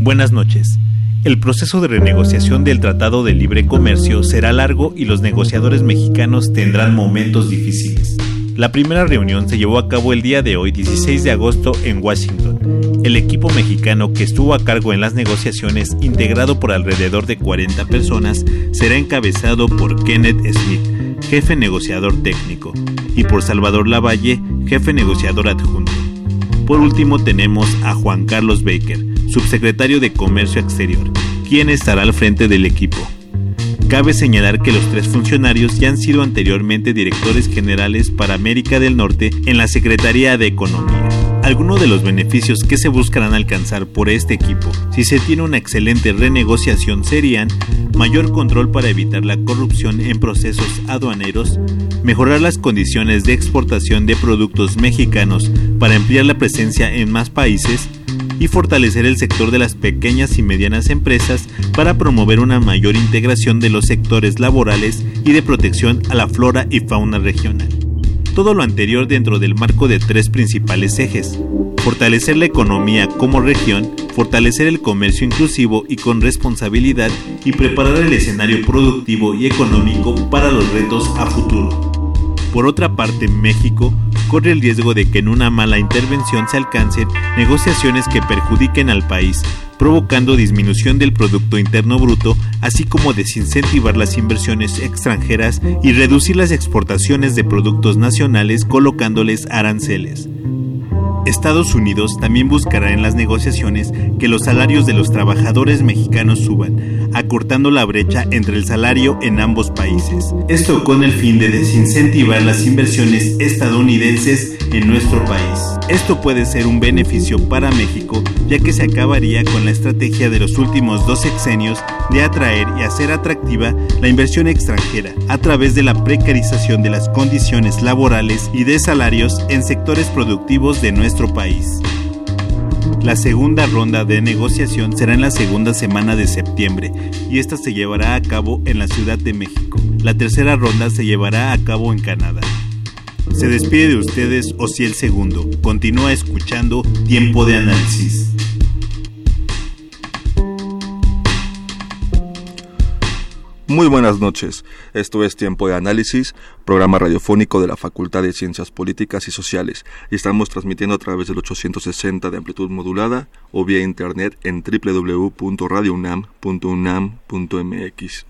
Buenas noches. El proceso de renegociación del Tratado de Libre Comercio será largo y los negociadores mexicanos tendrán momentos difíciles. La primera reunión se llevó a cabo el día de hoy, 16 de agosto, en Washington. El equipo mexicano que estuvo a cargo en las negociaciones, integrado por alrededor de 40 personas, será encabezado por Kenneth Smith, jefe negociador técnico, y por Salvador Lavalle, jefe negociador adjunto. Por último tenemos a Juan Carlos Baker, subsecretario de Comercio Exterior, quien estará al frente del equipo. Cabe señalar que los tres funcionarios ya han sido anteriormente directores generales para América del Norte en la Secretaría de Economía. Algunos de los beneficios que se buscarán alcanzar por este equipo, si se tiene una excelente renegociación, serían mayor control para evitar la corrupción en procesos aduaneros, mejorar las condiciones de exportación de productos mexicanos para ampliar la presencia en más países, y fortalecer el sector de las pequeñas y medianas empresas para promover una mayor integración de los sectores laborales y de protección a la flora y fauna regional. Todo lo anterior dentro del marco de tres principales ejes. Fortalecer la economía como región, fortalecer el comercio inclusivo y con responsabilidad y preparar el escenario productivo y económico para los retos a futuro. Por otra parte, México corre el riesgo de que en una mala intervención se alcancen negociaciones que perjudiquen al país, provocando disminución del Producto Interno Bruto, así como desincentivar las inversiones extranjeras y reducir las exportaciones de productos nacionales colocándoles aranceles. Estados Unidos también buscará en las negociaciones que los salarios de los trabajadores mexicanos suban, acortando la brecha entre el salario en ambos países. Esto con el fin de desincentivar las inversiones estadounidenses en nuestro país. Esto puede ser un beneficio para México, ya que se acabaría con la estrategia de los últimos dos sexenios de atraer y hacer atractiva la inversión extranjera a través de la precarización de las condiciones laborales y de salarios en sectores productivos de nuestro país. La segunda ronda de negociación será en la segunda semana de septiembre y esta se llevará a cabo en la Ciudad de México. La tercera ronda se llevará a cabo en Canadá. Se despide de ustedes el Segundo. Continúa escuchando Tiempo de Análisis. Muy buenas noches. Esto es Tiempo de Análisis, programa radiofónico de la Facultad de Ciencias Políticas y Sociales. Y estamos transmitiendo a través del 860 de amplitud modulada o vía internet en www.radiounam.unam.mx.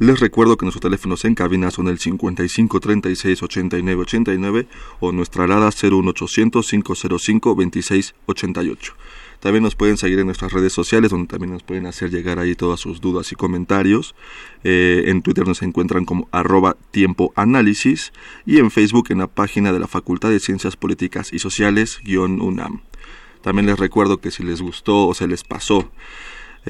Les recuerdo que nuestros teléfonos en cabina son el 55 36 89 89 o nuestra alada 01800 505 26 88. También nos pueden seguir en nuestras redes sociales, donde también nos pueden hacer llegar ahí todas sus dudas y comentarios. Eh, en Twitter nos encuentran como arroba tiempo análisis y en Facebook en la página de la Facultad de Ciencias Políticas y Sociales, UNAM. También les recuerdo que si les gustó o se les pasó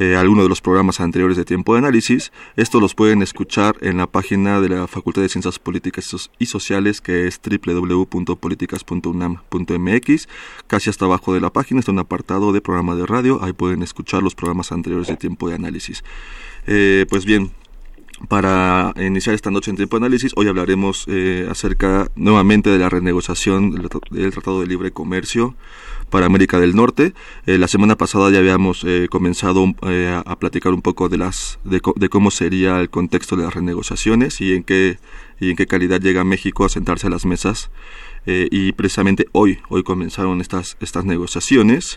eh, alguno de los programas anteriores de Tiempo de Análisis. Estos los pueden escuchar en la página de la Facultad de Ciencias Políticas y Sociales, que es www.políticas.unam.mx. Casi hasta abajo de la página está un apartado de programa de radio. Ahí pueden escuchar los programas anteriores de Tiempo de Análisis. Eh, pues bien, para iniciar esta noche en tiempo de análisis, hoy hablaremos eh, acerca nuevamente de la renegociación del, Tratado de Libre Comercio para América del Norte. Eh, la semana pasada ya habíamos eh, comenzado a, platicar un poco de las de, cómo sería el contexto de las renegociaciones y en qué y en qué calidad llega México a sentarse a las mesas. y precisamente hoy hoy comenzaron estas estas negociaciones.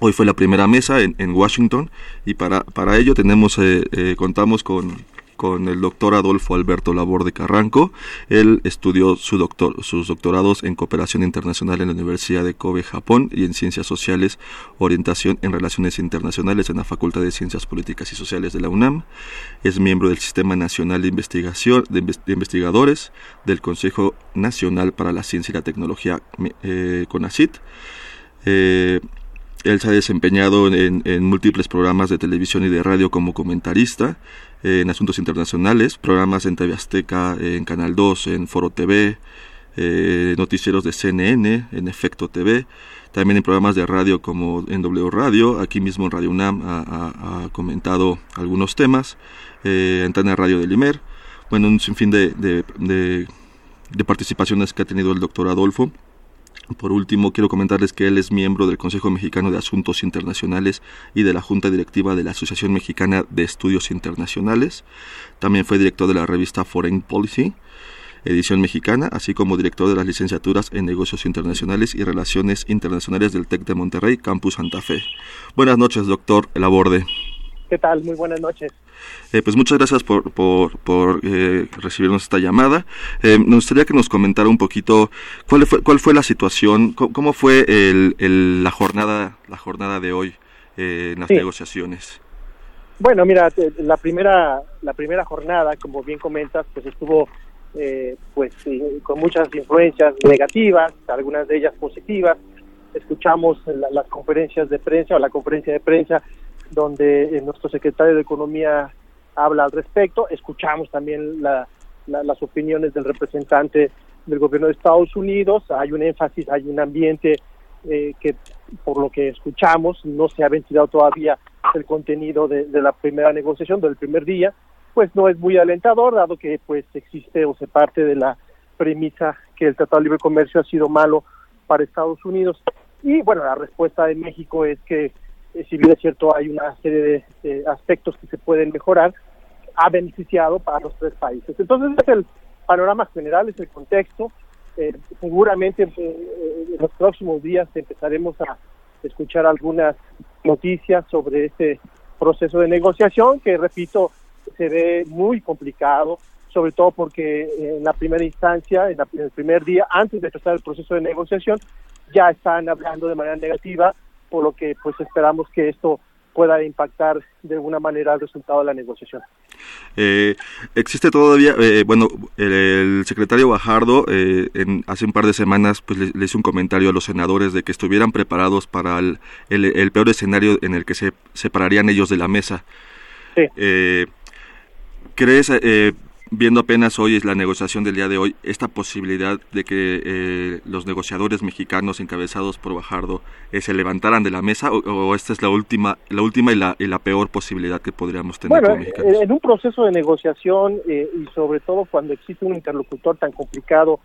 Hoy fue la primera mesa en, en Washington y para, para ello tenemos, eh, eh, contamos con, con el doctor Adolfo Alberto Labor de Carranco. Él estudió su doctor, sus doctorados en cooperación internacional en la Universidad de Kobe, Japón, y en ciencias sociales, orientación en relaciones internacionales en la Facultad de Ciencias Políticas y Sociales de la UNAM. Es miembro del Sistema Nacional de Investigación de, Investigadores del Consejo Nacional para la Ciencia y la Tecnología, eh, CONACIT. Eh, él se ha desempeñado en, múltiples programas de televisión y de radio como comentarista en asuntos internacionales, programas en TV Azteca, en Canal 2, en Foro TV, eh, noticieros de CNN, en Efecto TV, también en programas de radio como en W Radio, aquí mismo en Radio UNAM ha, comentado algunos temas, eh, Antena Radio de Limer, bueno, un sinfín de, de participaciones que ha tenido el doctor Adolfo. Por último, quiero comentarles que él es miembro del Consejo Mexicano de Asuntos Internacionales y de la Junta Directiva de la Asociación Mexicana de Estudios Internacionales. También fue director de la revista Foreign Policy, edición mexicana, así como director de las licenciaturas en Negocios Internacionales y Relaciones Internacionales del TEC de Monterrey, Campus Santa Fe. Buenas noches, doctor Elaborde. ¿Qué tal? Muy buenas noches. Eh, pues muchas gracias por, por, por eh, recibirnos esta llamada. Eh, me gustaría que nos comentara un poquito cuál fue, cuál fue la situación, cómo, fue el, el, la jornada la jornada de hoy en las negociaciones. Bueno, mira, la primera la primera jornada, como bien comentas, pues estuvo pues con muchas influencias negativas, algunas de ellas positivas. Escuchamos las conferencias de prensa o la conferencia de prensa donde nuestro secretario de Economía habla al respecto. Escuchamos también las opiniones del representante del gobierno de Estados Unidos. Hay un énfasis, hay un ambiente eh, que, por lo que escuchamos, no se ha ventilado todavía el contenido de, la primera negociación, del primer día. Pues no es muy alentador, dado que pues existe o se parte de la premisa que el Tratado de Libre Comercio ha sido malo para Estados Unidos. Y bueno, la respuesta de México es que eh, si bien es cierto hay una serie de aspectos que se pueden mejorar, ha beneficiado para los tres países. Entonces es el panorama general, es el contexto. Eh, seguramente eh, en los próximos días empezaremos a escuchar algunas noticias sobre este proceso de negociación que, repito, se ve muy complicado, sobre todo porque en la primera instancia, en, en el primer día, antes de empezar el proceso de negociación, ya están hablando de manera negativa por lo que pues esperamos que esto pueda impactar de alguna manera el resultado de la negociación. Eh, existe todavía, eh, bueno, el, secretario Bajardo eh, en, hace un par de semanas pues le, hizo un comentario a los senadores de que estuvieran preparados para el, el, peor escenario en el que se separarían ellos de la mesa. Sí. ¿Crees, viendo apenas hoy es la negociación del día de hoy, esta posibilidad de que eh, los negociadores mexicanos encabezados por Bajardo eh, se levantaran de la mesa o, esta es la última, la última y la, y la peor posibilidad que podríamos tener como mexicanos? En un proceso de negociación eh, y sobre todo cuando existe un interlocutor tan complicado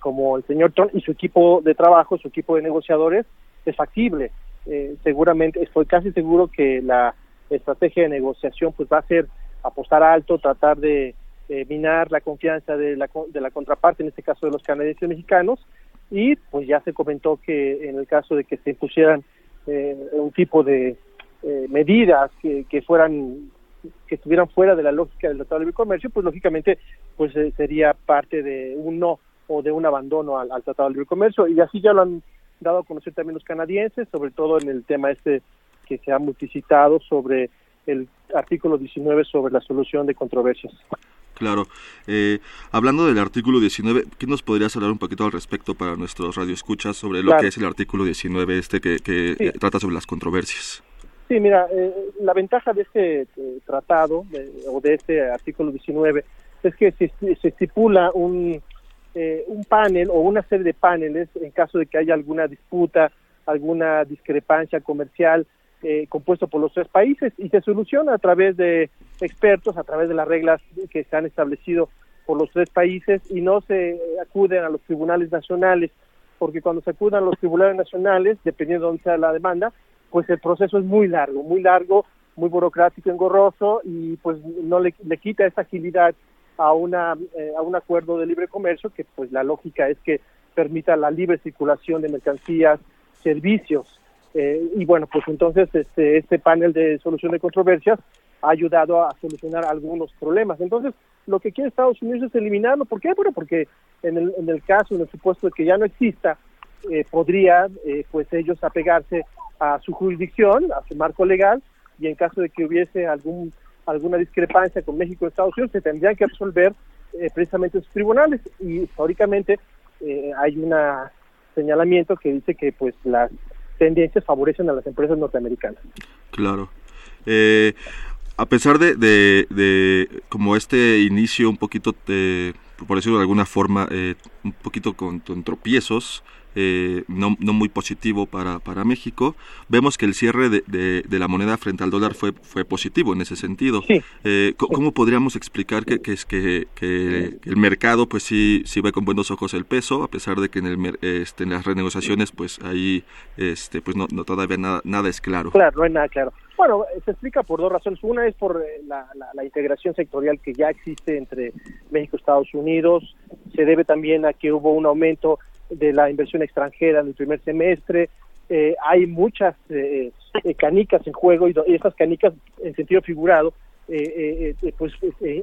como el señor Trump y su equipo de trabajo, su equipo de negociadores, es factible. seguramente, estoy casi seguro que la estrategia de negociación pues va a ser apostar alto, tratar de eh, minar la confianza de la, de la contraparte, en este caso de los canadienses mexicanos, y pues ya se comentó que en el caso de que se impusieran eh, un tipo de eh, medidas que, fueran que estuvieran fuera de la lógica del Tratado de Libre Comercio, pues lógicamente pues sería parte de un no o de un abandono al, al, Tratado de Libre Comercio y así ya lo han dado a conocer también los canadienses, sobre todo en el tema este que se ha multicitado sobre el artículo 19 sobre la solución de controversias. Claro. Eh, hablando del artículo 19, ¿qué nos podrías hablar un poquito al respecto para nuestros radioescuchas sobre lo que es el artículo 19 este que, que trata sobre las controversias? Sí, mira, eh, la ventaja de este eh, tratado o de este artículo 19 es que se, se estipula un, un panel o una serie de paneles en caso de que haya alguna disputa, alguna discrepancia comercial eh, compuesto por los tres países y se soluciona a través de expertos, a través de las reglas que se han establecido por los tres países y no se acuden a los tribunales nacionales, porque cuando se acuden a los tribunales nacionales, dependiendo de dónde sea la demanda, pues el proceso es muy largo, muy largo, muy burocrático, engorroso y pues no le, quita esa agilidad a una eh, a un acuerdo de libre comercio que pues la lógica es que permita la libre circulación de mercancías, servicios Eh, y bueno, pues entonces este, este panel de solución de controversias ha ayudado a solucionar algunos problemas. Entonces, lo que quiere Estados Unidos es eliminarlo. ¿Por qué? Bueno, porque en el, en el caso, en el supuesto de que ya no exista, eh, podría eh, pues ellos apegarse a su jurisdicción, a su marco legal, y en caso de que hubiese algún alguna discrepancia con México y Estados Unidos, se tendrían que resolver eh, precisamente sus tribunales. Y históricamente hay un señalamiento que dice que pues las tendencias favorecen a las empresas norteamericanas. Claro. Eh, a pesar de, de, como este inicio un poquito, de, por decirlo de alguna forma, eh, un poquito con, tropiezos, eh, no, no, muy positivo para, para México. Vemos que el cierre de, de, la moneda frente al dólar fue, fue positivo en ese sentido. Eh, ¿Cómo podríamos explicar que, que, es que, que, el mercado pues sí, sí ve con buenos ojos el peso, a pesar de que en, el, este, en las renegociaciones pues ahí este, pues no, no todavía nada, nada es claro? Claro, no hay nada claro. Bueno, se explica por dos razones. Una es por eh, la, integración sectorial que ya existe entre México y Estados Unidos. Se debe también a que hubo un aumento de la inversión extranjera en el primer semestre. Eh, hay muchas eh, canicas en juego y, esas canicas, en sentido figurado, pues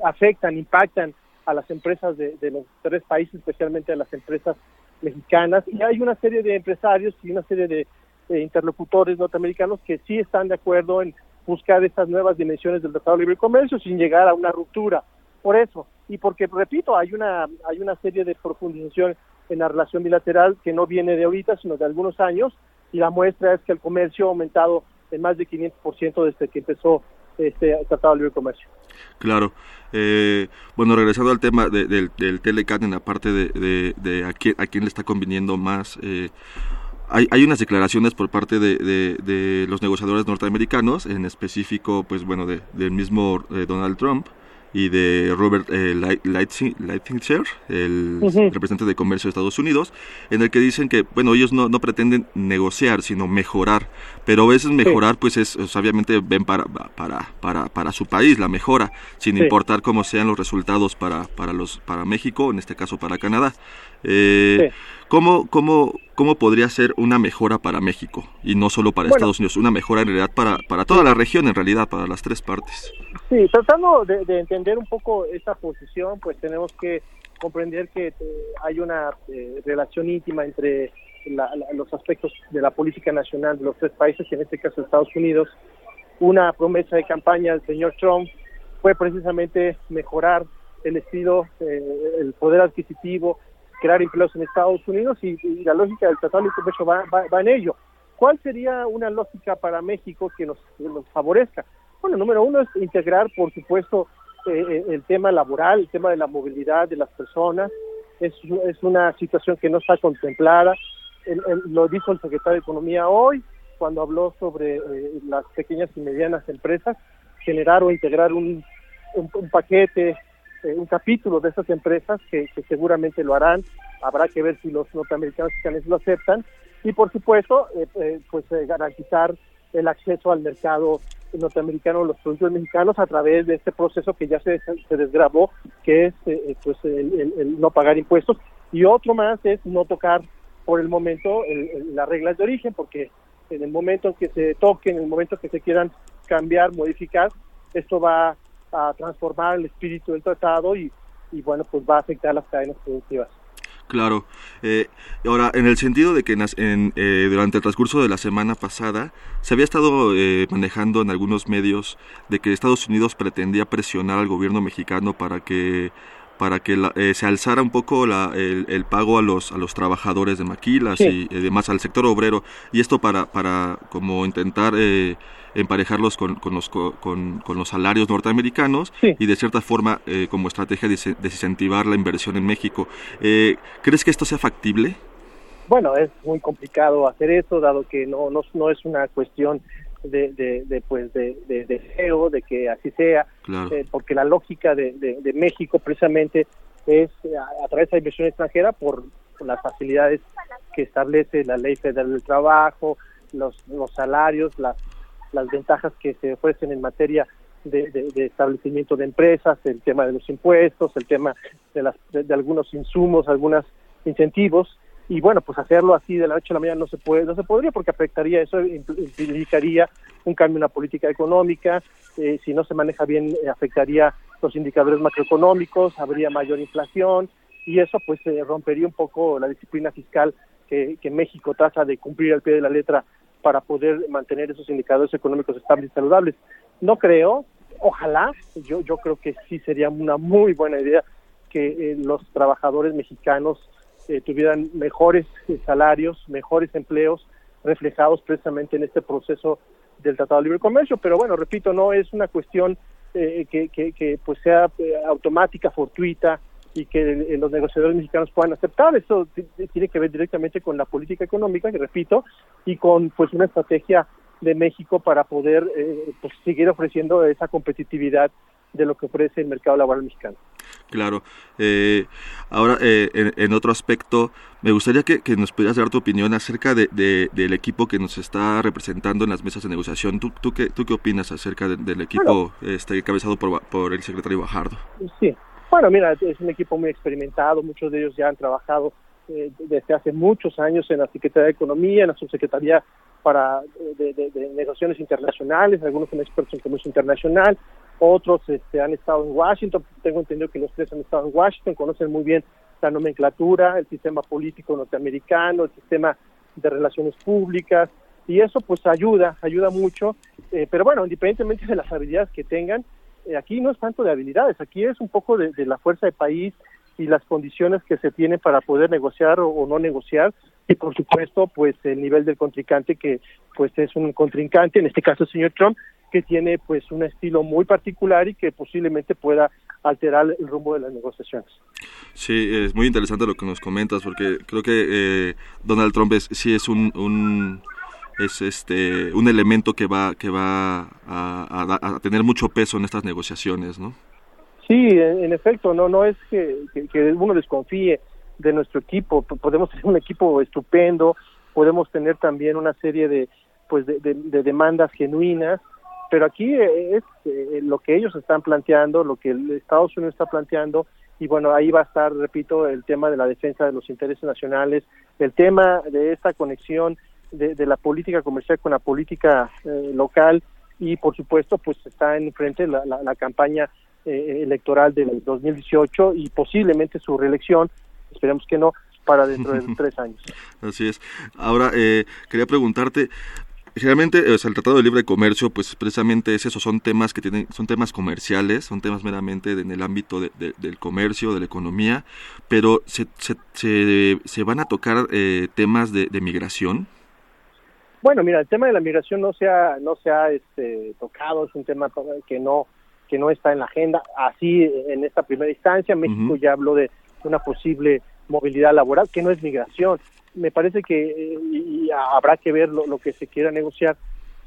afectan, impactan a las empresas de, los tres países, especialmente a las empresas mexicanas. Y hay una serie de empresarios y una serie de eh, interlocutores norteamericanos que sí están de acuerdo en buscar estas nuevas dimensiones del Tratado de Libre Comercio sin llegar a una ruptura. Por eso, y porque, repito, hay una, hay una serie de profundización en la relación bilateral que no viene de ahorita, sino de algunos años, y la muestra es que el comercio ha aumentado en más de 500% desde que empezó este Tratado de Libre Comercio. Claro. Eh, bueno, regresando al tema del, Telecat en la parte de, a, quién, a quién le está conviniendo más, eh, hay, hay unas declaraciones por parte de, los negociadores norteamericanos, en específico, pues bueno, de, del mismo eh, Donald Trump y de Robert eh, Lighthizer, el representante de comercio de Estados Unidos, en el que dicen que, bueno, ellos no, no pretenden negociar, sino mejorar, pero a veces mejorar, pues es, obviamente ven para, para, para, para su país la mejora, sin importar cómo sean los resultados para, para, los, para México, en este caso para Canadá. Eh, ¿cómo, cómo, ¿Cómo podría ser una mejora para México y no solo para Estados Unidos? Una mejora en realidad para, para toda la región, en realidad, para las tres partes. Sí, tratando de, entender un poco esta posición, pues tenemos que comprender que eh, hay una eh, relación íntima entre los aspectos de la política nacional de los tres países, y en este caso Estados Unidos. Una promesa de campaña del señor Trump fue precisamente mejorar el estilo, eh, el poder adquisitivo, crear empleos en Estados Unidos y, la lógica del Tratado de Comercio va, en ello. ¿Cuál sería una lógica para México que nos, favorezca? Bueno, número uno es integrar, por supuesto, eh, eh, el tema laboral, el tema de la movilidad de las personas. Es, una situación que no está contemplada. lo dijo el secretario de Economía hoy, cuando habló sobre eh, las pequeñas y medianas empresas, generar o integrar un, un paquete eh, un capítulo de esas empresas que, seguramente lo harán. Habrá que ver si los norteamericanos y lo aceptan. Y por supuesto, eh, eh, pues garantizar el acceso al mercado norteamericano los productos mexicanos a través de este proceso que ya se, se desgrabó, que es pues el, no pagar impuestos. Y otro más es no tocar por el momento las reglas de origen, porque en el momento que se toquen, en el momento que se quieran cambiar, modificar, esto va a transformar el espíritu del tratado y, y bueno, pues va a afectar las cadenas productivas. Claro. Eh, ahora, en el sentido de que en, eh, durante el transcurso de la semana pasada se había estado eh, manejando en algunos medios de que Estados Unidos pretendía presionar al gobierno mexicano para que para que eh, se alzara un poco la, el, pago a los a los trabajadores de maquilas y además al sector obrero y esto para para como intentar eh, emparejarlos con, con los con, con, los salarios norteamericanos y de cierta forma eh, como estrategia de desincentivar la inversión en México. Crees que esto sea factible bueno es muy complicado hacer eso dado que no no, no es una cuestión de, de, de pues de, de, deseo de que así sea, eh, porque la lógica de, de, México precisamente es a, través de la inversión extranjera por, las facilidades que establece la ley federal del trabajo, los, los salarios, las, las ventajas que se ofrecen en materia de, establecimiento de empresas, el tema de los impuestos, el tema de, las, de, algunos insumos, algunos incentivos, y bueno, pues hacerlo así de la noche a la mañana no se puede, no se podría porque afectaría, eso implicaría un cambio en la política económica, eh, si no se maneja bien eh, afectaría los indicadores macroeconómicos, habría mayor inflación y eso pues rompería un poco la disciplina fiscal que, que México trata de cumplir al pie de la letra para poder mantener esos indicadores económicos estables y saludables. No creo, ojalá, yo, yo creo que sí sería una muy buena idea que los trabajadores mexicanos eh, tuvieran mejores eh, salarios, mejores empleos reflejados precisamente en este proceso del Tratado de Libre Comercio. Pero bueno, repito, no es una cuestión eh, que, que, pues sea automática, fortuita y que los negociadores mexicanos puedan aceptar. Eso tiene que ver directamente con la política económica, que repito, y con pues una estrategia de México para poder pues, seguir ofreciendo esa competitividad de lo que ofrece el mercado laboral mexicano. Claro. Eh, ahora, eh, en, otro aspecto, me gustaría que, nos pudieras dar tu opinión acerca de, del equipo que nos está representando en las mesas de negociación. ¿Tú, tú, qué, tú qué opinas acerca del equipo este, encabezado por, por el secretario Bajardo? Sí. Bueno, mira, es un equipo muy experimentado. Muchos de ellos ya han trabajado eh, desde hace muchos años en la Secretaría de Economía, en la Subsecretaría para de, de Negociaciones Internacionales. Algunos son expertos en comercio internacional otros este, han estado en Washington, tengo entendido que los tres han estado en Washington, conocen muy bien la nomenclatura, el sistema político norteamericano, el sistema de relaciones públicas, y eso pues ayuda, ayuda mucho, eh, pero bueno, independientemente de las habilidades que tengan, eh, aquí no es tanto de habilidades, aquí es un poco de, la fuerza de país y las condiciones que se tienen para poder negociar o, o, no negociar y por supuesto pues el nivel del contrincante que pues es un contrincante en este caso el señor Trump que tiene pues un estilo muy particular y que posiblemente pueda alterar el rumbo de las negociaciones. Sí, es muy interesante lo que nos comentas porque creo que eh, Donald Trump es, sí es un, un es este un elemento que va que va a, tener mucho peso en estas negociaciones, ¿no? Sí, en, efecto, no no es que, que, uno desconfíe de nuestro equipo, podemos tener un equipo estupendo, podemos tener también una serie de pues de demandas genuinas pero aquí es eh, lo que ellos están planteando, lo que Estados Unidos está planteando, y bueno, ahí va a estar, repito, el tema de la defensa de los intereses nacionales, el tema de esta conexión de, la política comercial con la política eh, local, y por supuesto, pues está en frente la, la, campaña eh, electoral del 2018 y posiblemente su reelección, esperemos que no, para dentro de tres años. Así es. Ahora, quería preguntarte, Generalmente, o sea, el Tratado de Libre Comercio, pues precisamente es eso, son temas que tienen, son temas comerciales, son temas meramente en el ámbito del comercio, de la economía, pero se, se, se, van a tocar eh, temas de, migración. Bueno, mira, el tema de la migración no se ha, no se ha este, tocado, es un tema que no, que no está en la agenda. Así, en esta primera instancia, México ya habló de una posible movilidad laboral, que no es migración, me parece que eh, y habrá que ver lo, que se quiera negociar,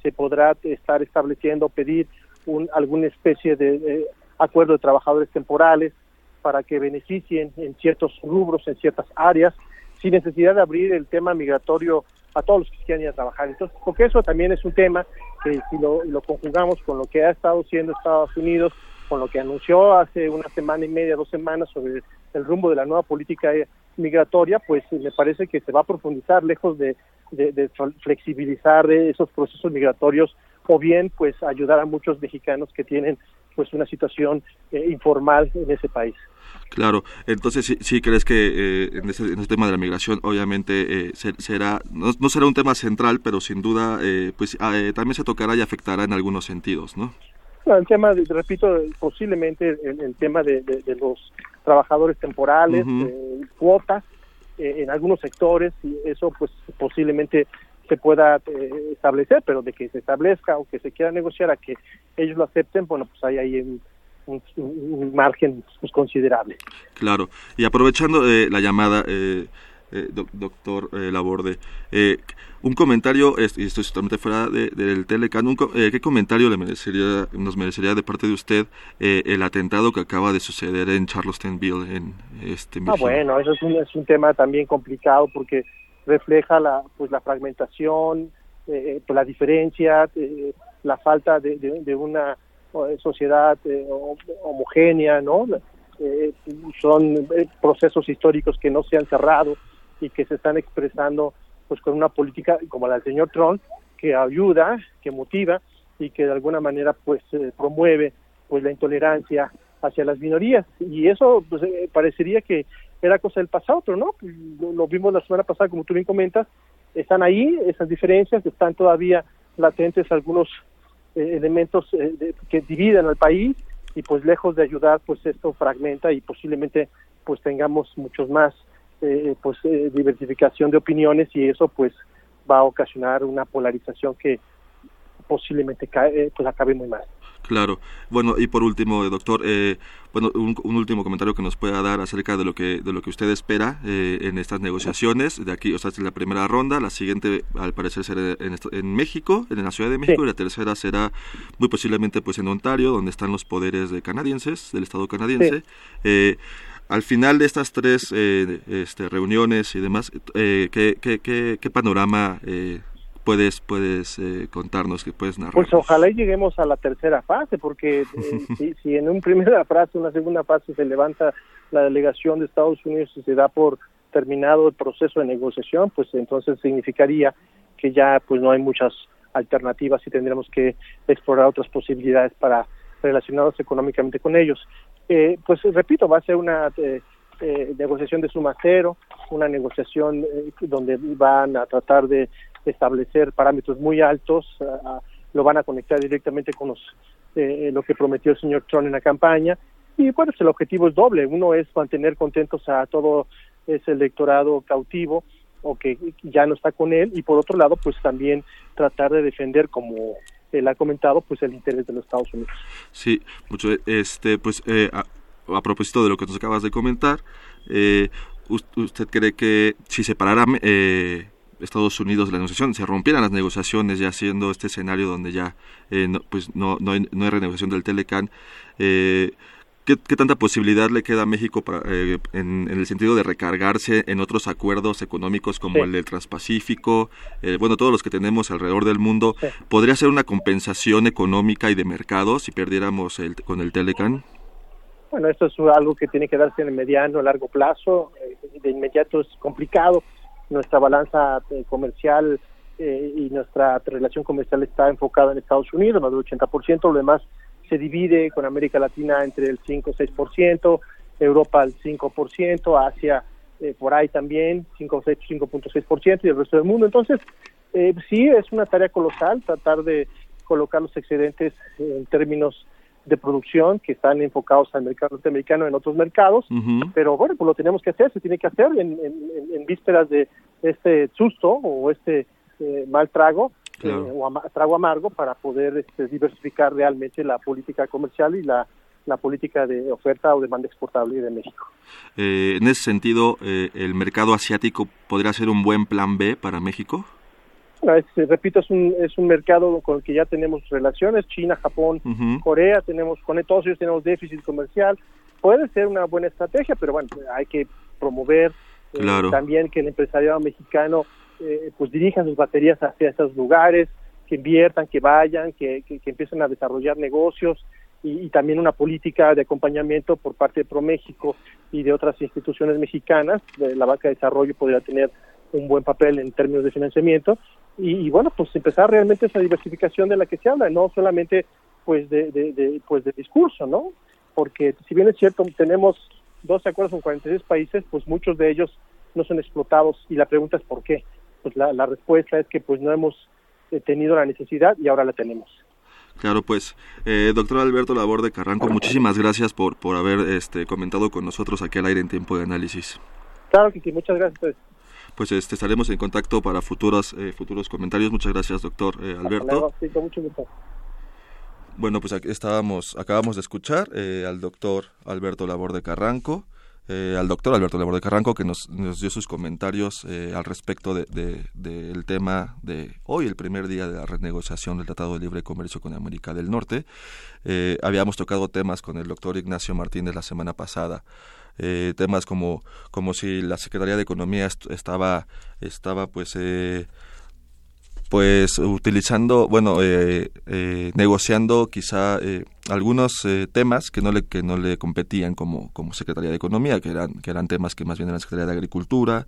se podrá estar estableciendo, pedir un, alguna especie de acuerdo de trabajadores temporales para que beneficien en ciertos rubros, en ciertas áreas, sin necesidad de abrir el tema migratorio a todos los que quieran ir a trabajar. Entonces, porque eso también es un tema que si lo, lo conjugamos con lo que ha estado haciendo Estados Unidos, con lo que anunció hace una semana y media, dos semanas sobre el rumbo de la nueva política migratoria, pues me parece que se va a profundizar lejos de, flexibilizar esos procesos migratorios o bien pues ayudar a muchos mexicanos que tienen pues una situación eh, informal en ese país. Claro, entonces sí, sí crees que eh, en, ese, en, ese, tema de la migración obviamente eh, será no, no, será un tema central, pero sin duda pues ah, también se tocará y afectará en algunos sentidos, ¿no? el tema, repito, posiblemente el, tema de, los trabajadores temporales, cuotas eh, en algunos sectores, y eso pues posiblemente se pueda eh, establecer, pero de que se establezca o que se quiera negociar a que ellos lo acepten, bueno, pues hay ahí un, margen pues, considerable. Claro, y aprovechando eh, la llamada, eh, eh, doctor eh, Laborde. Eh, un comentario, y estoy totalmente fuera del Telecan, ¿qué comentario le merecería, nos merecería de parte de usted el atentado que acaba de suceder en Charlestonville? En este ah, bueno, eso es un, es un tema también complicado porque refleja la, pues, la fragmentación, pues, la diferencia, la falta de, de una sociedad homogénea, ¿no? son procesos históricos que no se han cerrado y que se están expresando pues con una política como la del señor Trump que ayuda, que motiva y que de alguna manera pues eh, promueve pues la intolerancia hacia las minorías y eso pues, eh, parecería que era cosa del pasado, pero no, lo, vimos la semana pasada como tú bien comentas, están ahí esas diferencias, están todavía latentes algunos eh, elementos que dividen al país y pues lejos de ayudar pues esto fragmenta y posiblemente pues tengamos muchos más pues diversificación de opiniones y eso pues va a ocasionar una polarización que posiblemente cae, pues acabe muy mal. Claro. Bueno, y por último, doctor, eh, bueno, un, último comentario que nos pueda dar acerca de lo que de lo que usted espera eh, en estas negociaciones. De aquí, o sea, es la primera ronda. La siguiente, al parecer, será en, en México, en la Ciudad de México, y la tercera será muy posiblemente, pues, en Ontario, donde están los poderes de canadienses del Estado canadiense. Eh, al final de estas tres este, reuniones y demás, ¿qué, qué, qué, qué, panorama puedes puedes eh, contarnos que puedes narrar. Pues ojalá lleguemos a la tercera fase porque eh, si, en una primera fase una segunda fase se levanta la delegación de Estados Unidos y se da por terminado el proceso de negociación pues entonces significaría que ya pues no hay muchas alternativas y tendremos que explorar otras posibilidades para relacionarnos económicamente con ellos. Eh, pues repito va a ser una negociación de suma cero una negociación donde van a tratar de establecer parámetros muy altos, lo van a conectar directamente con los, eh, lo que prometió el señor Trump en la campaña. Y bueno, el objetivo es doble. Uno es mantener contentos a todo ese electorado cautivo o que ya no está con él y por otro lado pues también tratar de defender como él ha comentado pues el interés de los Estados Unidos. Sí, mucho este pues eh, a, propósito de lo que nos acabas de comentar, eh, ¿usted cree que si se parara eh, Estados Unidos la negociación, se rompieran las negociaciones ya siendo este escenario donde ya eh, no, pues no, no, hay, no hay renegociación del Telecan. Eh, ¿qué, tanta posibilidad le queda a México para, eh, en, el sentido de recargarse en otros acuerdos económicos como el del Transpacífico? bueno, todos los que tenemos alrededor del mundo. ¿Podría ser una compensación económica y de mercado si perdiéramos el, con el Telecan? Bueno, esto es algo que tiene que darse en el mediano, largo plazo. De inmediato es complicado nuestra balanza eh, comercial eh, y nuestra relación comercial está enfocada en Estados Unidos, más del 80%, lo demás se divide con América Latina entre el 5 y 6%, Europa al 5%, Asia eh, por ahí también, 5, 5.6% y el resto del mundo. Entonces, sí, es una tarea colosal tratar de colocar los excedentes en términos de producción que están enfocados al mercado norteamericano en otros mercados, pero bueno, pues lo tenemos que hacer, se tiene que hacer en, en, vísperas de este susto o este eh, mal trago eh, o trago amargo para poder este, diversificar realmente la política comercial y la, la política de oferta o demanda exportable de México. Eh, en ese sentido, ¿el mercado asiático podría ser un buen plan B para México? Repito, es un, es un mercado con el que ya tenemos relaciones, China, Japón, Corea, tenemos, con todos ellos tenemos déficit comercial. Puede ser una buena estrategia, pero bueno, hay que promover eh, también que el empresariado mexicano eh, pues dirija sus baterías hacia esos lugares, que inviertan, que vayan, que, que, empiecen a desarrollar negocios y, también una política de acompañamiento por parte de ProMéxico y de otras instituciones mexicanas. La Banca de Desarrollo podría tener un buen papel en términos de financiamiento y, bueno pues empezar realmente esa diversificación de la que se habla no solamente pues de, de, pues de discurso no porque si bien es cierto tenemos 12 acuerdos con 46 países pues muchos de ellos no son explotados y la pregunta es por qué pues la, la respuesta es que pues no hemos eh, tenido la necesidad y ahora la tenemos. Claro, pues, eh, doctor Alberto Laborde Carranco, muchísimas gracias por, por haber este, comentado con nosotros aquí al aire en tiempo de análisis. Claro que sí, muchas gracias pues este, estaremos en contacto para futuros, eh, futuros comentarios. Muchas gracias, doctor eh, Alberto. Bueno, pues aquí estábamos, acabamos de escuchar eh, al doctor Alberto Laborde Carranco, al doctor Alberto Laborde Carranco, que nos, nos dio sus comentarios al respecto del de, tema de hoy, el primer día de la renegociación del Tratado de Libre Comercio con América del Norte. habíamos tocado temas con el doctor Ignacio Martínez la semana pasada eh, temas como, como si la Secretaría de Economía estaba, estaba pues, eh, pues utilizando, bueno, eh, eh, negociando quizá eh, algunos temas que no le que no le competían como como Secretaría de Economía, que eran que eran temas que más bien eran Secretaría de Agricultura,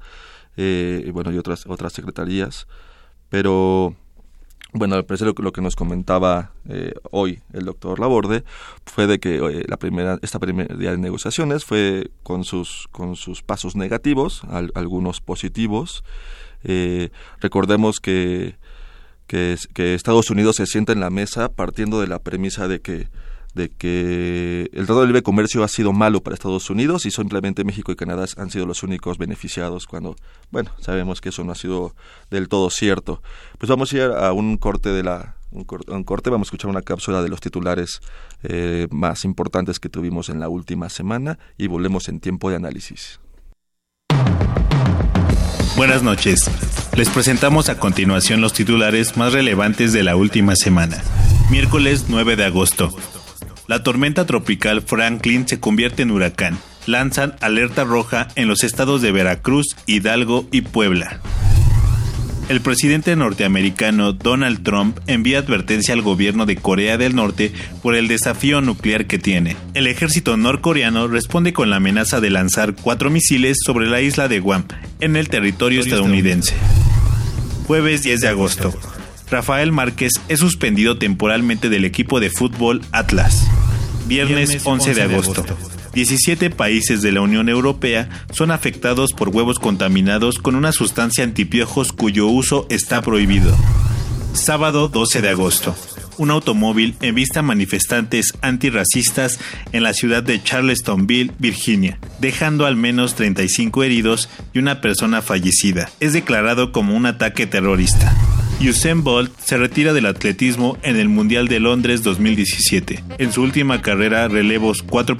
y bueno y otras otras secretarías, pero bueno, al parecer lo, que nos comentaba hoy el doctor Laborde fue de que la primera, esta primera día de negociaciones fue con sus, con sus pasos negativos, algunos positivos. recordemos que que, Estados Unidos se sienta en la mesa partiendo de la premisa de que de que el Tratado de Libre Comercio ha sido malo para Estados Unidos y simplemente México y Canadá han sido los únicos beneficiados cuando, bueno, sabemos que eso no ha sido del todo cierto. Pues vamos a ir a un corte de la un, corte, vamos a escuchar una cápsula de los titulares eh, más importantes que tuvimos en la última semana y volvemos en tiempo de análisis. Buenas noches. Les presentamos a continuación los titulares más relevantes de la última semana. Miércoles 9 de agosto. La tormenta tropical Franklin se convierte en huracán. Lanzan alerta roja en los estados de Veracruz, Hidalgo y Puebla. El presidente norteamericano Donald Trump envía advertencia al gobierno de Corea del Norte por el desafío nuclear que tiene. El ejército norcoreano responde con la amenaza de lanzar cuatro misiles sobre la isla de Guam, en el territorio estadounidense. Jueves 10 de agosto. Rafael Márquez es suspendido temporalmente del equipo de fútbol Atlas. Viernes 11 de agosto. 17 países de la Unión Europea son afectados por huevos contaminados con una sustancia antipiojos cuyo uso está prohibido. Sábado 12 de agosto. Un automóvil envista manifestantes antirracistas en la ciudad de Charlestonville, Virginia, dejando al menos 35 heridos y una persona fallecida. Es declarado como un ataque terrorista. Usain Bolt se retira del atletismo en el Mundial de Londres 2017. En su última carrera relevos 4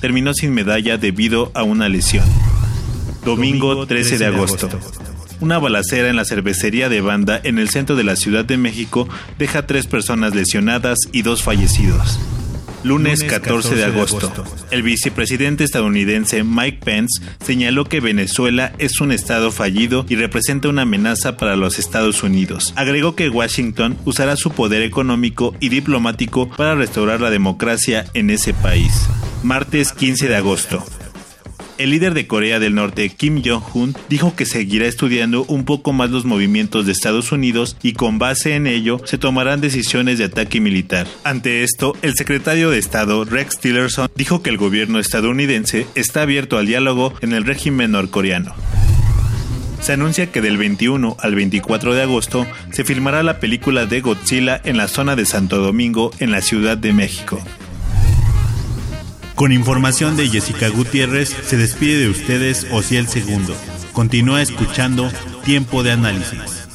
terminó sin medalla debido a una lesión. Domingo 13 de agosto. Una balacera en la cervecería de banda en el centro de la Ciudad de México deja tres personas lesionadas y dos fallecidos. Lunes 14 de agosto. El vicepresidente estadounidense Mike Pence señaló que Venezuela es un estado fallido y representa una amenaza para los Estados Unidos. Agregó que Washington usará su poder económico y diplomático para restaurar la democracia en ese país. Martes 15 de agosto. El líder de Corea del Norte, Kim Jong-un, dijo que seguirá estudiando un poco más los movimientos de Estados Unidos y con base en ello se tomarán decisiones de ataque militar. Ante esto, el secretario de Estado, Rex Tillerson, dijo que el gobierno estadounidense está abierto al diálogo en el régimen norcoreano. Se anuncia que del 21 al 24 de agosto se filmará la película de Godzilla en la zona de Santo Domingo, en la Ciudad de México. Con información de Jessica Gutiérrez, se despide de ustedes Ociel Segundo. Continúa escuchando Tiempo de Análisis.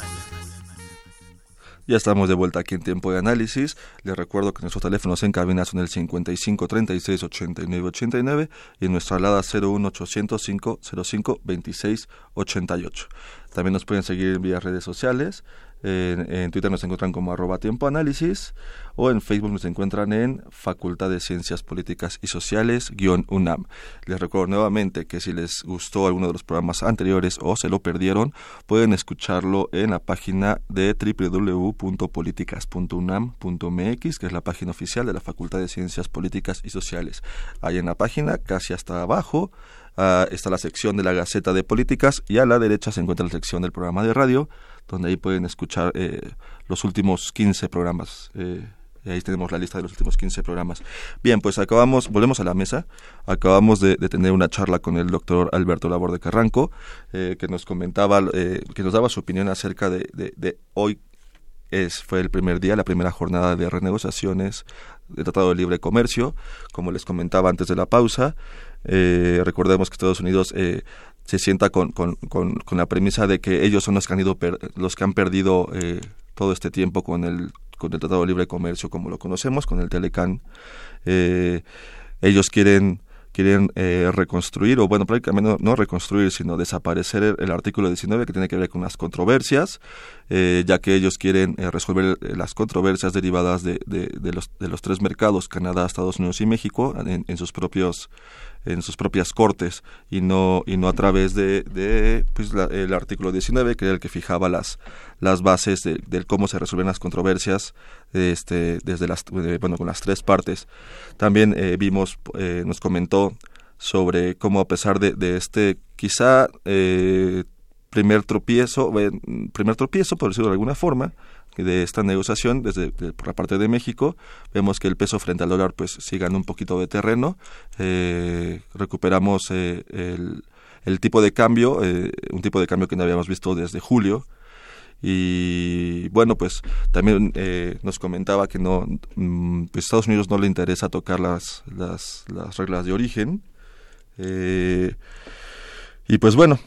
Ya estamos de vuelta aquí en Tiempo de Análisis. Les recuerdo que nuestros teléfonos en cabina son el 55 36 89 89 y nuestra alada 01 800 505 26 88. También nos pueden seguir vía redes sociales. En, Twitter nos encuentran como arroba tiempo análisis o en Facebook nos encuentran en Facultad de Ciencias Políticas y Sociales UNAM. Les recuerdo nuevamente que si les gustó alguno de los programas anteriores o se lo perdieron, pueden escucharlo en la página de www.políticas.unam.mx, que es la página oficial de la Facultad de Ciencias Políticas y Sociales. Ahí en la página, casi hasta abajo, ah, está la sección de la Gaceta de Políticas y a la derecha se encuentra la sección del programa de radio donde ahí pueden escuchar eh, los últimos 15 programas. Eh, ahí tenemos la lista de los últimos 15 programas. Bien, pues acabamos, volvemos a la mesa. Acabamos de, tener una charla con el doctor Alberto Labor de Carranco, eh, que nos comentaba, que nos daba su opinión acerca de, de, hoy. Es, fue el primer día, la primera jornada de renegociaciones del Tratado de Libre Comercio, como les comentaba antes de la pausa. Recordemos que Estados Unidos se sienta con, con, con, la premisa de que ellos son los que han, ido los que han perdido eh, todo este tiempo con el, con el Tratado de Libre Comercio como lo conocemos, con el Telecan. Eh, ellos quieren quieren eh, reconstruir, o bueno, prácticamente no, reconstruir, sino desaparecer el, artículo 19 que tiene que ver con las controversias. eh, ya que ellos quieren eh, resolver las controversias derivadas de, de, los, de los tres mercados, Canadá, Estados Unidos y México, en, sus propios en sus propias cortes y no y no a través de, de pues, el artículo 19 que era el que fijaba las las bases de, cómo se resuelven las controversias este desde las bueno con las tres partes. También vimos nos comentó sobre cómo a pesar de, de este quizá eh, primer tropiezo, primer tropiezo, por decirlo de alguna forma, de esta negociación desde por la parte de México. Vemos que el peso frente al dólar pues sí un poquito de terreno. Eh, recuperamos eh, el, tipo de cambio eh, un tipo de cambio que no habíamos visto desde julio. Y bueno pues también nos comentaba que no mm, pues Estados Unidos no le interesa tocar las, las, las reglas de origen. Y pues bueno,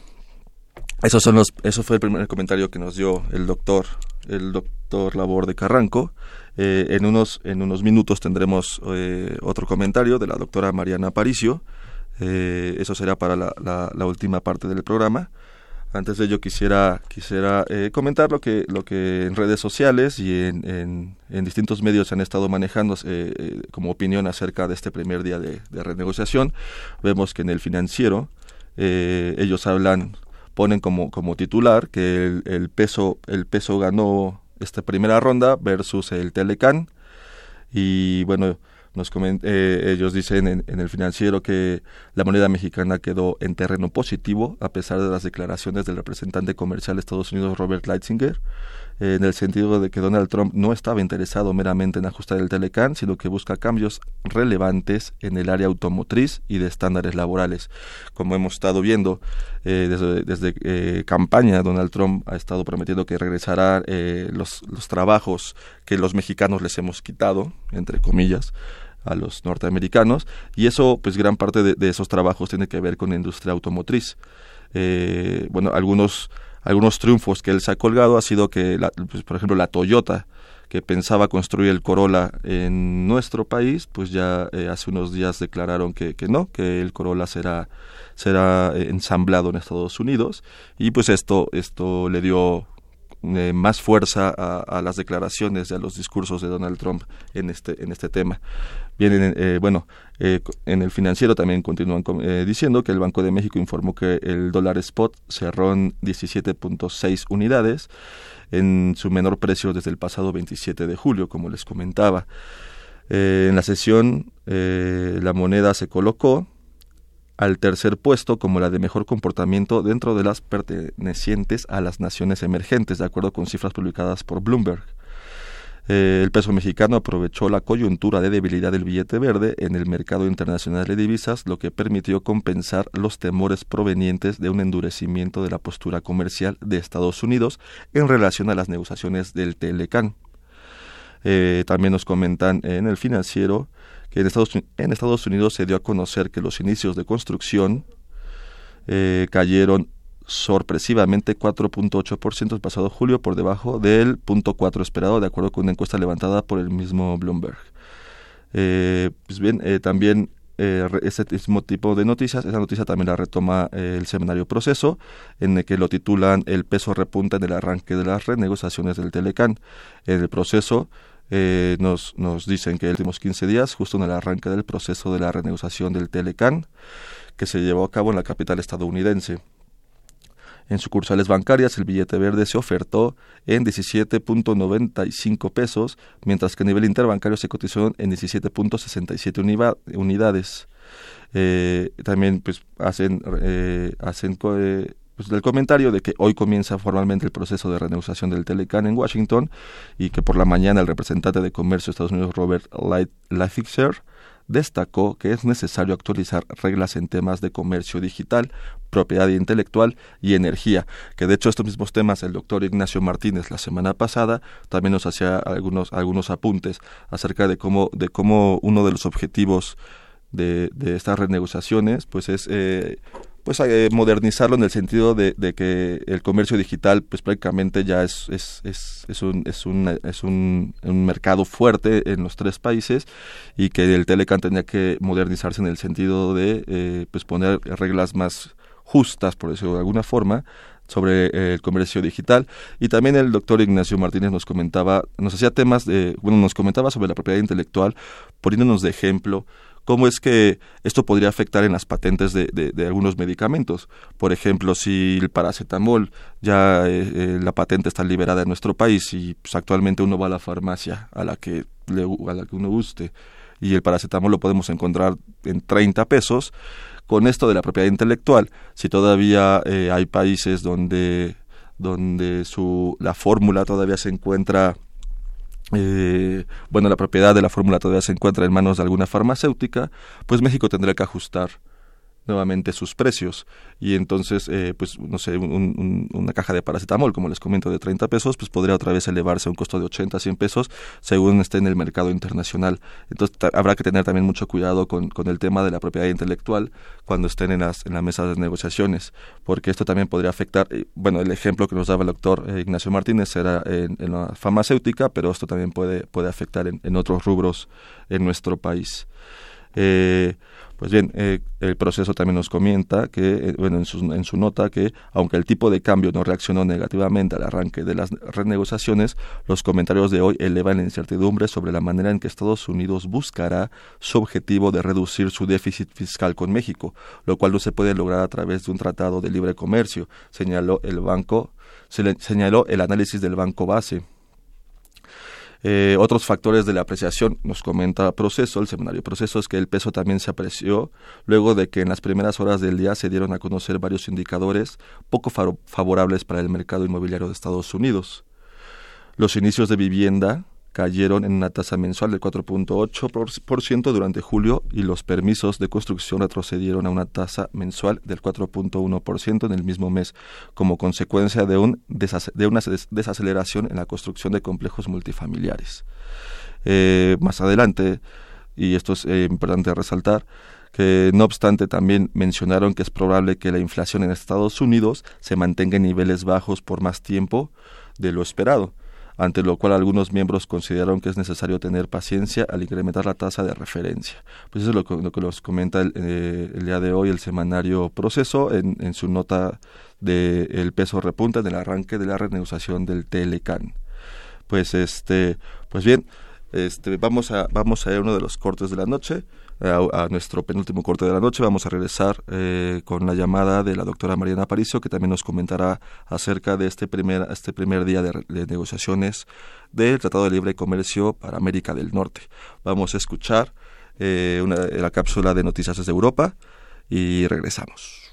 esos son los, eso fue el primer comentario que nos dio el doctor, el doctor Labor de Carranco. Eh, en, unos, en unos minutos tendremos eh, otro comentario de la doctora Mariana Aparicio. eso será para la, última parte del programa. Antes de ello quisiera quisiera eh, comentar lo que lo que en redes sociales y en, en, distintos medios han estado manejando eh, eh, como opinión acerca de este primer día de, renegociación. Vemos que en el financiero ellos hablan ponen como como titular que el, peso el peso ganó esta primera ronda versus el Telecan y bueno nos eh, ellos dicen en, el financiero que la moneda mexicana quedó en terreno positivo a pesar de las declaraciones del representante comercial de Estados Unidos Robert Leitzinger en el sentido de que Donald Trump no estaba interesado meramente en ajustar el Telecan, sino que busca cambios relevantes en el área automotriz y de estándares laborales. Como hemos estado viendo eh, desde, desde eh, campaña, Donald Trump ha estado prometiendo que regresará eh, los, los trabajos que los mexicanos les hemos quitado, entre comillas, a los norteamericanos y eso pues gran parte de, esos trabajos tiene que ver con la industria automotriz eh, bueno algunos algunos triunfos que él se ha colgado ha sido que, pues, por ejemplo, la Toyota, que pensaba construir el Corolla en nuestro país, pues ya eh, hace unos días declararon que, que no, que el Corolla será, será eh, ensamblado en Estados Unidos. Y pues esto, esto le dio eh, más fuerza a, las declaraciones a los discursos de Donald Trump en este, en este tema. Vienen, eh, bueno, eh, en el financiero también continúan eh, diciendo que el Banco de México informó que el dólar spot cerró en 17.6 unidades en su menor precio desde el pasado 27 de julio, como les comentaba. en la sesión la moneda se colocó al tercer puesto como la de mejor comportamiento dentro de las pertenecientes a las naciones emergentes, de acuerdo con cifras publicadas por Bloomberg. Eh, el peso mexicano aprovechó la coyuntura de debilidad del billete verde en el mercado internacional de divisas, lo que permitió compensar los temores provenientes de un endurecimiento de la postura comercial de Estados Unidos en relación a las negociaciones del Telecan. Eh, también nos comentan en el financiero que en Estados, Unidos se dio a conocer que los inicios de construcción eh, cayeron sorpresivamente 4.8% el pasado julio por debajo del 0.4 esperado de acuerdo con una encuesta levantada por el mismo Bloomberg. Eh, pues bien, eh, también eh, ese mismo tipo de noticias, esa noticia también la retoma eh, el seminario Proceso, en el que lo titulan El peso repunta en el arranque de las renegociaciones del Telecan. En el proceso eh, nos, nos dicen que en los últimos 15 días, justo en el arranque del proceso de la renegociación del Telecan, que se llevó a cabo en la capital estadounidense. En sucursales bancarias el billete verde se ofertó en 17.95 pesos, mientras que a nivel interbancario se cotizó en 17.67 unidades. Eh, también pues hacen, eh, hacen pues, el comentario de que hoy comienza formalmente el proceso de renegociación del Telecan en Washington y que por la mañana el representante de Comercio de Estados Unidos Robert Lighthizer destacó que es necesario actualizar reglas en temas de comercio digital, propiedad intelectual y energía, que de hecho estos mismos temas el doctor Ignacio Martínez la semana pasada también nos hacía algunos, algunos apuntes acerca de cómo, de cómo uno de los objetivos de, de estas renegociaciones pues es eh, pues eh, modernizarlo en el sentido de, que el comercio digital pues prácticamente ya es, es, es, es, un, es, un, es un, mercado fuerte en los tres países y que el Telecan tenía que modernizarse en el sentido de eh, pues poner reglas más justas, por decirlo de alguna forma, sobre eh, el comercio digital. Y también el doctor Ignacio Martínez nos comentaba, nos hacía temas de, bueno, nos comentaba sobre la propiedad intelectual poniéndonos de ejemplo cómo es que esto podría afectar en las patentes de, de, algunos medicamentos. Por ejemplo, si el paracetamol ya eh, eh, la patente está liberada en nuestro país y pues, actualmente uno va a la farmacia a la que a la que uno guste y el paracetamol lo podemos encontrar en 30 pesos, con esto de la propiedad intelectual, si todavía eh, hay países donde donde su la fórmula todavía se encuentra eh, bueno, la propiedad de la fórmula todavía se encuentra en manos de alguna farmacéutica, pues México tendrá que ajustar nuevamente sus precios. Y entonces eh, pues no sé una caja de paracetamol como les comento de 30 pesos pues podría otra vez elevarse a un costo de 80 100 pesos según esté en el mercado internacional. Entonces habrá que tener también mucho cuidado con, con, el tema de la propiedad intelectual cuando estén en las en la mesa de negociaciones porque esto también podría afectar eh, bueno el ejemplo que nos daba el doctor eh, Ignacio Martínez era en, en, la farmacéutica pero esto también puede puede afectar en, en otros rubros en nuestro país. Eh, pues bien, eh, el proceso también nos comenta que, eh, bueno, en su, en su nota, que aunque el tipo de cambio no reaccionó negativamente al arranque de las renegociaciones, los comentarios de hoy elevan la incertidumbre sobre la manera en que Estados Unidos buscará su objetivo de reducir su déficit fiscal con México, lo cual no se puede lograr a través de un tratado de libre comercio, señaló el banco, se señaló el análisis del Banco Base. Eh, otros factores de la apreciación, nos comenta Proceso, el seminario Proceso, es que el peso también se apreció luego de que en las primeras horas del día se dieron a conocer varios indicadores poco favorables para el mercado inmobiliario de Estados Unidos. Los inicios de vivienda cayeron en una tasa mensual del 4.8% durante julio y los permisos de construcción retrocedieron a una tasa mensual del 4.1% en el mismo mes, como consecuencia de, un de una desaceleración en la construcción de complejos multifamiliares. Eh, más adelante, y esto es eh, importante resaltar, que no obstante también mencionaron que es probable que la inflación en Estados Unidos se mantenga en niveles bajos por más tiempo de lo esperado ante lo cual algunos miembros consideraron que es necesario tener paciencia al incrementar la tasa de referencia. Pues eso es lo que, lo nos comenta el, eh, el, día de hoy el semanario Proceso en, su nota de el peso repunta en el arranque de la renegociación del Telecan. Pues este, pues bien, este, vamos a vamos a ver uno de los cortes de la noche a, nuestro penúltimo corte de la noche. Vamos a regresar eh, con la llamada de la doctora Mariana Aparicio, que también nos comentará acerca de este primer, este primer día de, negociaciones del Tratado de Libre Comercio para América del Norte. Vamos a escuchar eh, la cápsula de noticias desde Europa y regresamos.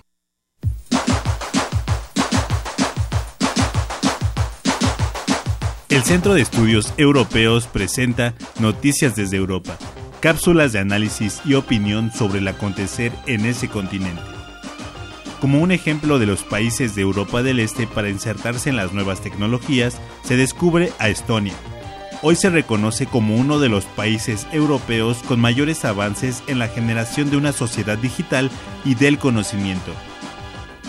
El Centro de Estudios Europeos presenta Noticias desde Europa cápsulas de análisis y opinión sobre el acontecer en ese continente. Como un ejemplo de los países de Europa del Este para insertarse en las nuevas tecnologías, se descubre a Estonia. Hoy se reconoce como uno de los países europeos con mayores avances en la generación de una sociedad digital y del conocimiento.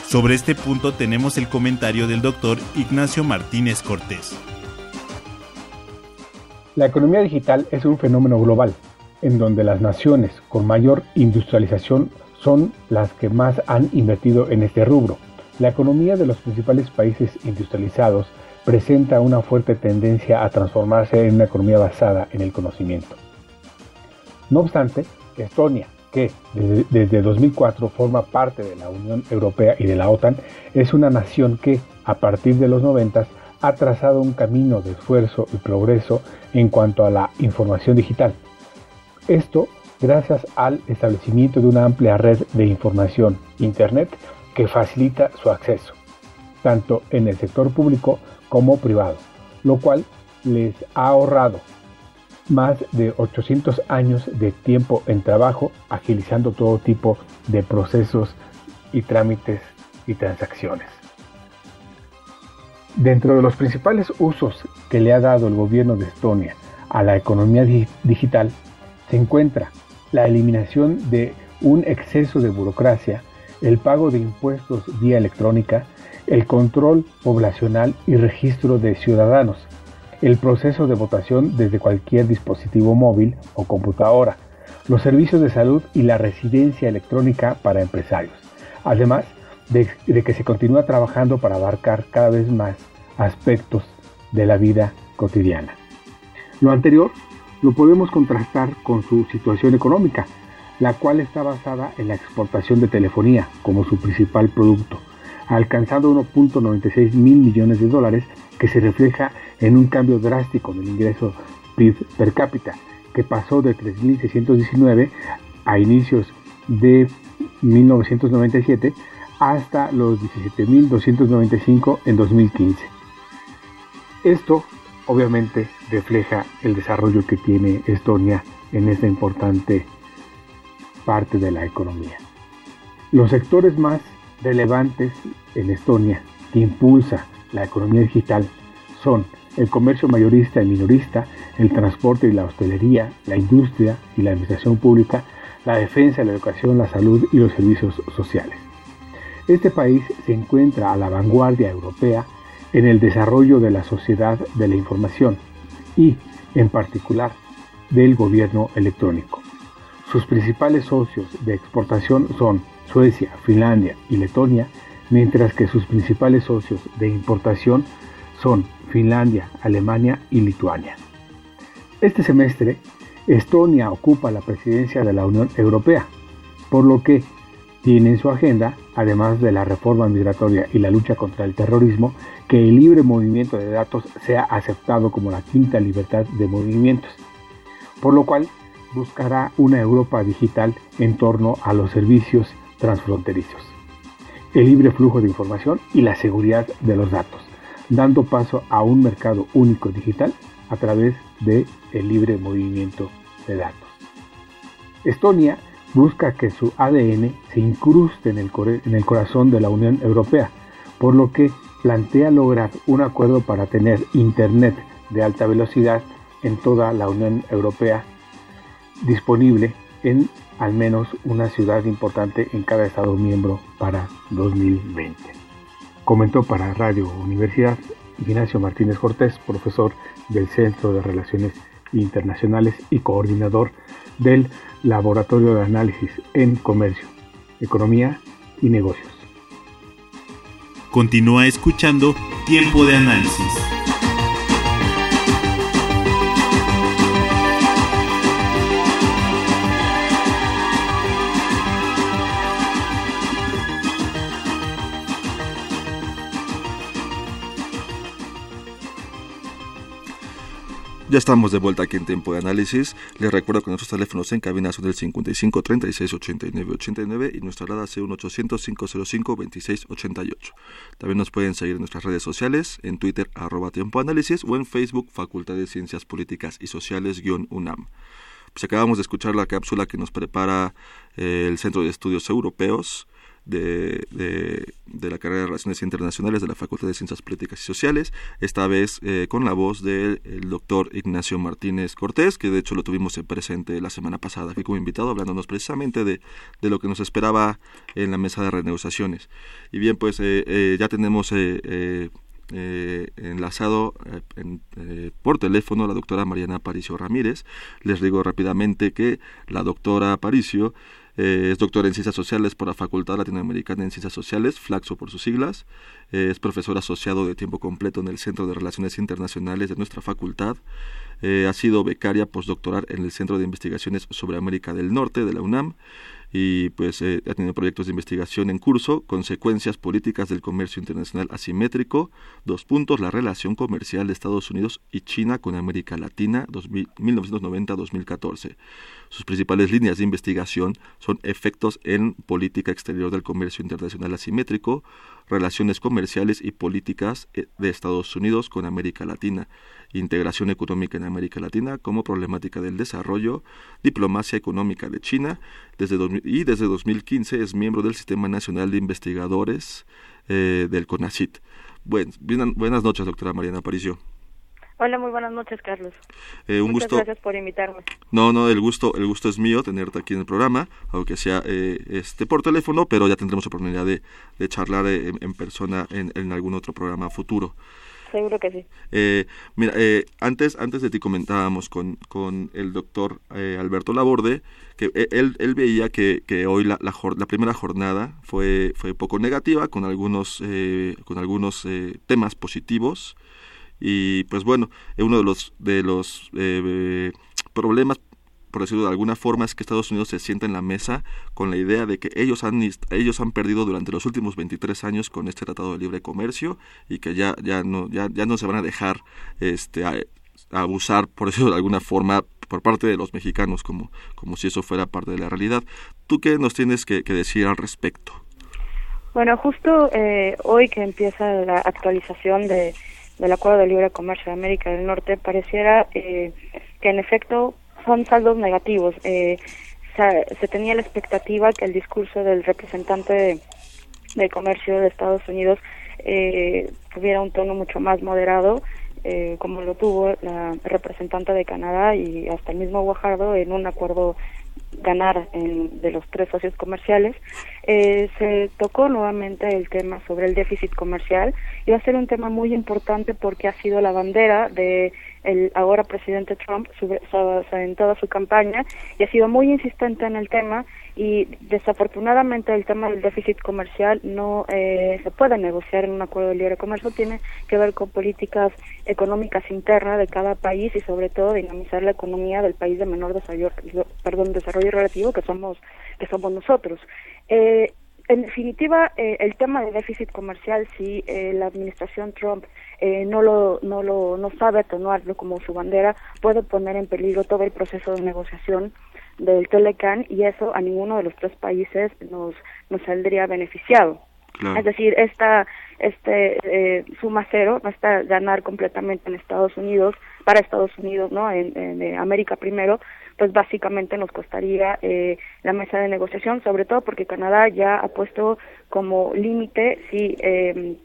Sobre este punto tenemos el comentario del doctor Ignacio Martínez Cortés. La economía digital es un fenómeno global en donde las naciones con mayor industrialización son las que más han invertido en este rubro. La economía de los principales países industrializados presenta una fuerte tendencia a transformarse en una economía basada en el conocimiento. No obstante, Estonia, que desde, 2004 forma parte de la Unión Europea y de la OTAN, es una nación que, a partir de los 90, ha trazado un camino de esfuerzo y progreso en cuanto a la información digital, esto gracias al establecimiento de una amplia red de información, Internet, que facilita su acceso, tanto en el sector público como privado, lo cual les ha ahorrado más de 800 años de tiempo en trabajo, agilizando todo tipo de procesos y trámites y transacciones. Dentro de los principales usos que le ha dado el gobierno de Estonia a la economía digital se encuentra la eliminación de un exceso de burocracia, el pago de impuestos vía electrónica, el control poblacional y registro de ciudadanos, el proceso de votación desde cualquier dispositivo móvil o computadora, los servicios de salud y la residencia electrónica para empresarios, además de, que se continúa trabajando para abarcar cada vez más aspectos de la vida cotidiana. Lo anterior lo podemos contrastar con su situación económica, la cual está basada en la exportación de telefonía como su principal producto, alcanzando 1.96 mil millones de dólares que se refleja en un cambio drástico en el ingreso PIB per cápita, que pasó de 3.619 a inicios de 1997 hasta los 17.295 en 2015. Esto obviamente refleja el desarrollo que tiene Estonia en esta importante parte de la economía. Los sectores más relevantes en Estonia que impulsa la economía digital son el comercio mayorista y minorista, el transporte y la hostelería, la industria y la administración pública, la defensa, la educación, la salud y los servicios sociales. Este país se encuentra a la vanguardia europea en el desarrollo de la sociedad de la información y, en particular, del gobierno electrónico. Sus principales socios de exportación son Suecia, Finlandia y Letonia, mientras que sus principales socios de importación son Finlandia, Alemania y Lituania. Este semestre, Estonia ocupa la presidencia de la Unión Europea, por lo que tiene en su agenda, además de la reforma migratoria y la lucha contra el terrorismo, que el libre movimiento de datos sea aceptado como la quinta libertad de movimientos, por lo cual buscará una Europa digital en torno a los servicios transfronterizos, el libre flujo de información y la seguridad de los datos, dando paso a un mercado único digital a través del el libre movimiento de datos. Estonia busca que su ADN se incruste en el, en el corazón de la Unión Europea, por lo que plantea lograr un acuerdo para tener Internet de alta velocidad en toda la Unión Europea disponible en al menos una ciudad importante en cada Estado miembro para 2020. Comentó para Radio Universidad Ignacio Martínez Cortés, profesor del Centro de Relaciones Internacionales y coordinador del Laboratorio de Análisis en Comercio, Economía y Negocios. Continúa escuchando Tiempo de Análisis. Ya estamos de vuelta aquí en Tiempo de Análisis. Les recuerdo que nuestros teléfonos en cabina son el 55 36 89 89 y nuestra alada C1 800 505 26 88. También nos pueden seguir en nuestras redes sociales, en Twitter arroba Tiempo o en Facebook Facultad de Ciencias Políticas y Sociales UNAM. Pues acabamos de escuchar la cápsula que nos prepara eh, el Centro de Estudios Europeos de, de, la carrera de Relaciones Internacionales de la Facultad de Ciencias Políticas y Sociales, esta vez eh, con la voz del doctor Ignacio Martínez Cortés, que de hecho lo tuvimos presente la semana pasada aquí como invitado, hablándonos precisamente de, de lo que nos esperaba en la mesa de renegociaciones. Y bien, pues eh, eh, ya tenemos... enlazado por teléfono a la doctora Mariana Aparicio Ramírez. Les digo rápidamente que la doctora Aparicio eh, es doctora en Ciencias Sociales por la Facultad Latinoamericana en Ciencias Sociales, Flaxo por sus siglas. Eh, es profesor asociado de tiempo completo en el Centro de Relaciones Internacionales de nuestra facultad. Eh, ha sido becaria postdoctoral en el Centro de Investigaciones sobre América del Norte de la UNAM y pues ha tenido proyectos de investigación en curso, consecuencias políticas del comercio internacional asimétrico, dos puntos, la relación comercial de Estados Unidos y China con América Latina 1990-2014. Sus principales líneas de investigación son efectos en política exterior del comercio internacional asimétrico, relaciones comerciales y políticas eh, de Estados Unidos con América Latina, integración económica en América Latina como problemática del desarrollo, diplomacia económica de China, desde y desde 2015 es miembro del Sistema Nacional de Investigadores eh, del CONACIT. buenas noches, doctora Mariana Aparicio. Hola, muy buenas noches, Carlos. Eh, un Muchas gusto. gracias por invitarme. No, no, el gusto, el gusto es mío tenerte aquí en el programa, aunque sea eh, este por teléfono, pero ya tendremos oportunidad de, de charlar eh, en, persona en, en, algún otro programa futuro. Seguro que sí. Eh, mira, eh, antes, antes de ti comentábamos con, con el doctor eh, Alberto Laborde que él, él veía que, que hoy la, la, la, primera jornada fue, fue poco negativa, con algunos, con algunos temas positivos. Y pues bueno, uno de los, de los problemas por decirlo de alguna forma, es que Estados Unidos se sienta en la mesa con la idea de que ellos han, ellos han perdido durante los últimos 23 años con este Tratado de Libre Comercio y que ya, ya, no, ya, ya no se van a dejar este, a, abusar, por decirlo de alguna forma, por parte de los mexicanos, como, como si eso fuera parte de la realidad. ¿Tú qué nos tienes que, decir al respecto? Bueno, justo eh, hoy que empieza la actualización de, del Acuerdo de Libre Comercio de América del Norte, pareciera eh, que en efecto son saldos negativos. Eh, se, tenía la expectativa que el discurso del representante de, comercio de Estados Unidos eh, tuviera un tono mucho más moderado, eh, como lo tuvo la representante de Canadá y hasta el mismo Guajardo en un acuerdo ganar en, de los tres socios comerciales, eh, se tocó nuevamente el tema sobre el déficit comercial. Y va a ser un tema muy importante porque ha sido la bandera de el ahora presidente Trump en toda su campaña. Y ha sido muy insistente en el tema y desafortunadamente el tema del déficit comercial no eh, se puede negociar en un acuerdo de libre comercio, tiene que ver con políticas económicas internas de cada país y sobre todo dinamizar la economía del país de menor desarrollo, perdón, desarrollo relativo que somos que somos nosotros. Eh, en definitiva, eh, el tema de déficit comercial, si eh, la administración Trump eh, no lo no lo no sabe atenuarlo como su bandera, puede poner en peligro todo el proceso de negociación del Telecan y eso a ninguno de los tres países nos nos saldría beneficiado. Es decir, esta este eh, suma cero va a ganar completamente en Estados Unidos para Estados Unidos, ¿no? En, en América primero, pues básicamente nos costaría eh, la mesa de negociación, sobre todo porque Canadá ya ha puesto como límite si eh,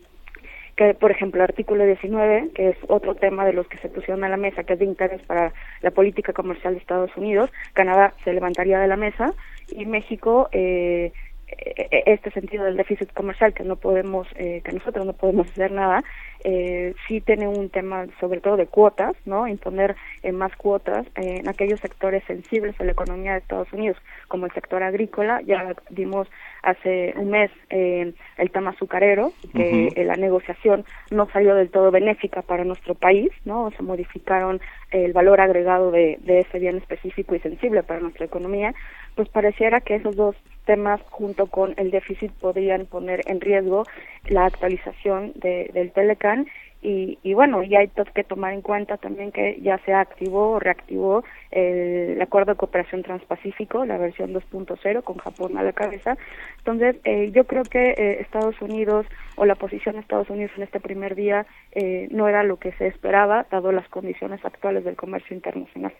que por ejemplo el artículo 19, que es otro tema de los que se pusieron a la mesa, que es de interés para la política comercial de Estados Unidos, Canadá se levantaría de la mesa y México eh, este sentido del déficit comercial que no podemos eh, que nosotros no podemos hacer nada eh, sí tiene un tema sobre todo de cuotas no imponer eh, más cuotas en aquellos sectores sensibles a la economía de Estados Unidos como el sector agrícola. Ya vimos hace un mes el tema azucarero que la negociación no salió del todo benéfica para nuestro país no se modificaron el valor agregado de, de ese bien específico y sensible para nuestra economía. Pues pareciera que esos dos temas junto con el déficit podrían poner en riesgo la actualización de, del Telecan y, bueno, y hay que tomar en cuenta también que ya se activó o reactivó el, acuerdo de cooperación transpacífico, la versión 2.0 con Japón a la cabeza. Entonces, eh, yo creo que eh, Estados Unidos o la posición de Estados Unidos en este primer día eh, no era lo que se esperaba, dado las condiciones actuales del comercio internacional.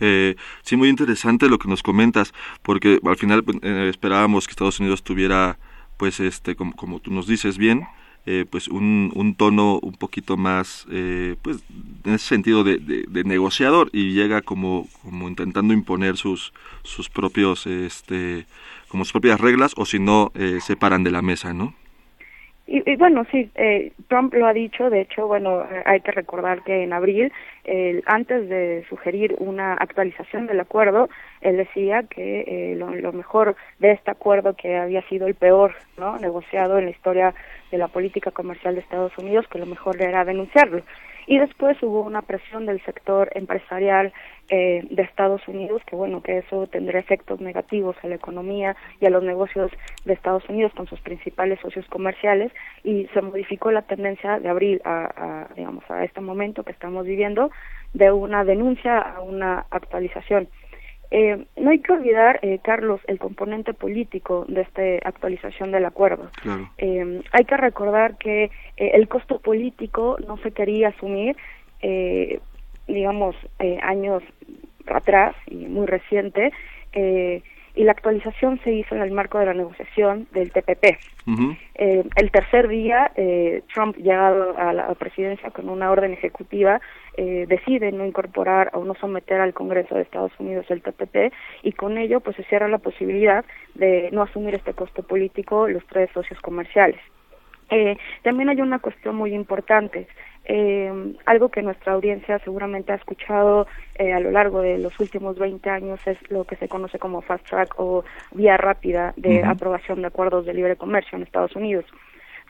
Eh, sí, muy interesante lo que nos comentas, porque al final eh, esperábamos que Estados Unidos tuviera, pues, este, como, como tú nos dices bien, eh, pues un, un, tono un poquito más, eh, pues, en ese sentido de, de, negociador y llega como, como intentando imponer sus, sus propios, este, como sus propias reglas o si no, eh, se paran de la mesa, ¿no? Y, bueno, sí, eh, Trump lo ha dicho, de hecho, bueno, hay que recordar que en abril, antes de sugerir una actualización del acuerdo, él decía que eh, lo, lo, mejor de este acuerdo, que había sido el peor ¿no? negociado en la historia de la política comercial de Estados Unidos, que lo mejor era denunciarlo. Y después hubo una presión del sector empresarial eh, de Estados Unidos, que bueno, que eso tendría efectos negativos a la economía y a los negocios de Estados Unidos con sus principales socios comerciales y se modificó la tendencia de abril a, a digamos, a este momento que estamos viviendo de una denuncia a una actualización. Eh, no hay que olvidar, eh, Carlos, el componente político de esta actualización del acuerdo. Eh, hay que recordar que eh, el costo político no se quería asumir, eh, digamos, años atrás y muy reciente, y la actualización se hizo en el marco de la negociación del TPP. eh, el tercer día, eh, Trump, llegado a la presidencia con una orden ejecutiva, eh, decide no incorporar o no someter al Congreso de Estados Unidos el TPP y con ello pues se cierra la posibilidad de no asumir este costo político los tres socios comerciales. Eh, también hay una cuestión muy importante. Eh, algo que nuestra audiencia seguramente ha escuchado eh, a lo largo de los últimos 20 años es lo que se conoce como fast track o vía rápida de aprobación de acuerdos de libre comercio en Estados Unidos.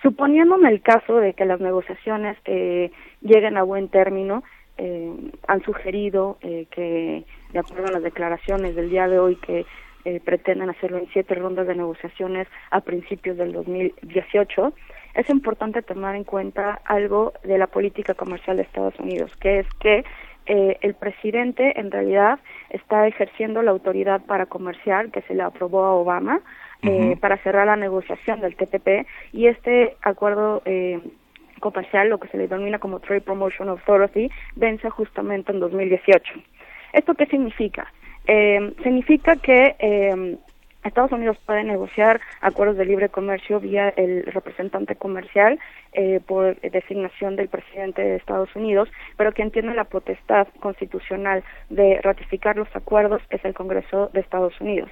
Suponiendo en el caso de que las negociaciones eh, lleguen a buen término, eh, han sugerido eh, que, de acuerdo a las declaraciones del día de hoy, que eh, pretenden hacerlo en siete rondas de negociaciones a principios del 2018, es importante tomar en cuenta algo de la política comercial de Estados Unidos, que es que eh, el presidente en realidad está ejerciendo la autoridad para comerciar que se le aprobó a Obama eh, para cerrar la negociación del TPP y este acuerdo eh, comercial, lo que se le denomina como Trade Promotion Authority, vence justamente en 2018. ¿Esto qué significa? Eh, significa que eh, Estados Unidos puede negociar acuerdos de libre comercio vía el representante comercial eh, por designación del presidente de Estados Unidos, pero quien tiene la potestad constitucional de ratificar los acuerdos es el Congreso de Estados Unidos.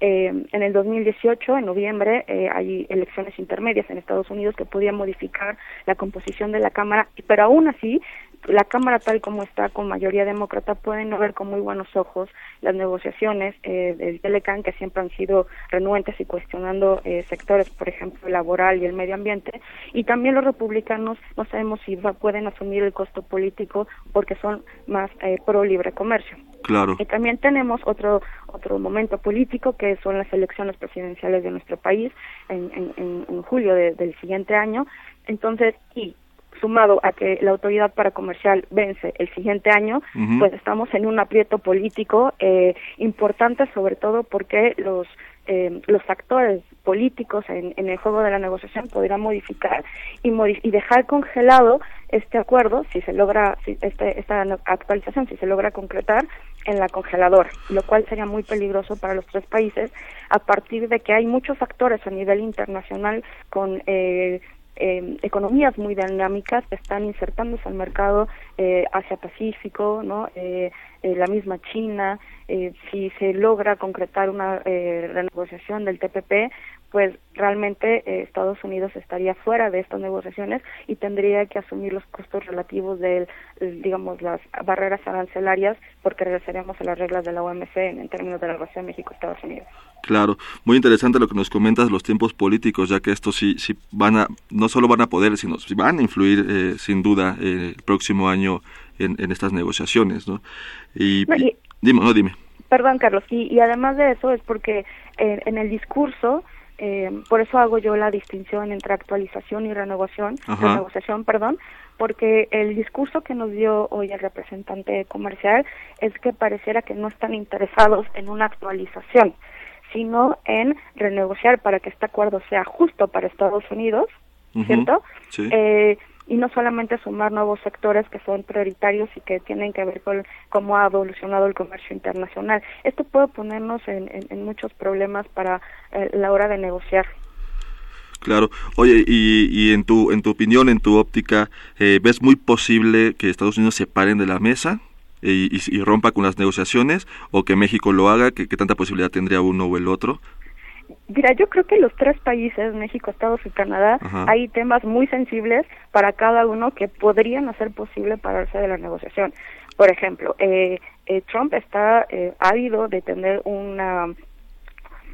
Eh, en el 2018, en noviembre, eh, hay elecciones intermedias en Estados Unidos que podían modificar la composición de la Cámara, pero aún así la Cámara tal como está con mayoría demócrata pueden no ver con muy buenos ojos las negociaciones eh, del Telecan que siempre han sido renuentes y cuestionando eh, sectores, por ejemplo, el laboral y el medio ambiente y también los republicanos no sabemos si va, pueden asumir el costo político porque son más eh, pro libre comercio. Claro. Y también tenemos otro otro momento político que son las elecciones presidenciales de nuestro país en, en, en julio de, del siguiente año. Entonces, y sumado a que la autoridad para comercial vence el siguiente año, pues estamos en un aprieto político eh, importante, sobre todo porque los eh, los actores políticos en, en, el juego de la negociación podrán modificar y, y dejar congelado este acuerdo si se logra si este, esta actualización si se logra concretar en la congeladora lo cual sería muy peligroso para los tres países a partir de que hay muchos actores a nivel internacional con eh, eh, economías muy dinámicas están insertándose al mercado eh, Asia-Pacífico, ¿no? Eh, eh, la misma China, eh, si se logra concretar una eh, renegociación del TPP, pues realmente eh, Estados Unidos estaría fuera de estas negociaciones y tendría que asumir los costos relativos de, digamos, las barreras arancelarias porque regresaríamos a las reglas de la OMC en, términos de la relación México-Estados Unidos. Claro, muy interesante lo que nos comentas, los tiempos políticos, ya que estos sí, sí van a, no solo van a poder, sino van a influir eh, sin duda eh, el próximo año en, en estas negociaciones, ¿no? Y, No, y- dime, no, dime. Perdón, Carlos, y, y además de eso es porque eh, en el discurso, eh, por eso hago yo la distinción entre actualización y renovación, Ajá. renegociación, perdón, porque el discurso que nos dio hoy el representante comercial es que pareciera que no están interesados en una actualización, sino en renegociar para que este acuerdo sea justo para Estados Unidos, ¿cierto? sí. Eh, y no solamente sumar nuevos sectores que son prioritarios y que tienen que ver con cómo ha evolucionado el comercio internacional. Esto puede ponernos en, en, muchos problemas para eh, la hora de negociar. Claro. Oye, y, y en tu en tu opinión, en tu óptica, eh, ¿ves muy posible que Estados Unidos se paren de la mesa y, y- y rompa con las negociaciones o que México lo haga? ¿Qué, qué tanta posibilidad tendría uno o el otro? Mira, yo creo que los tres países, México, Estados y Canadá, Ajá. hay temas muy sensibles para cada uno que podrían hacer posible pararse de la negociación. Por ejemplo, eh, eh, Trump está eh, ávido de tener una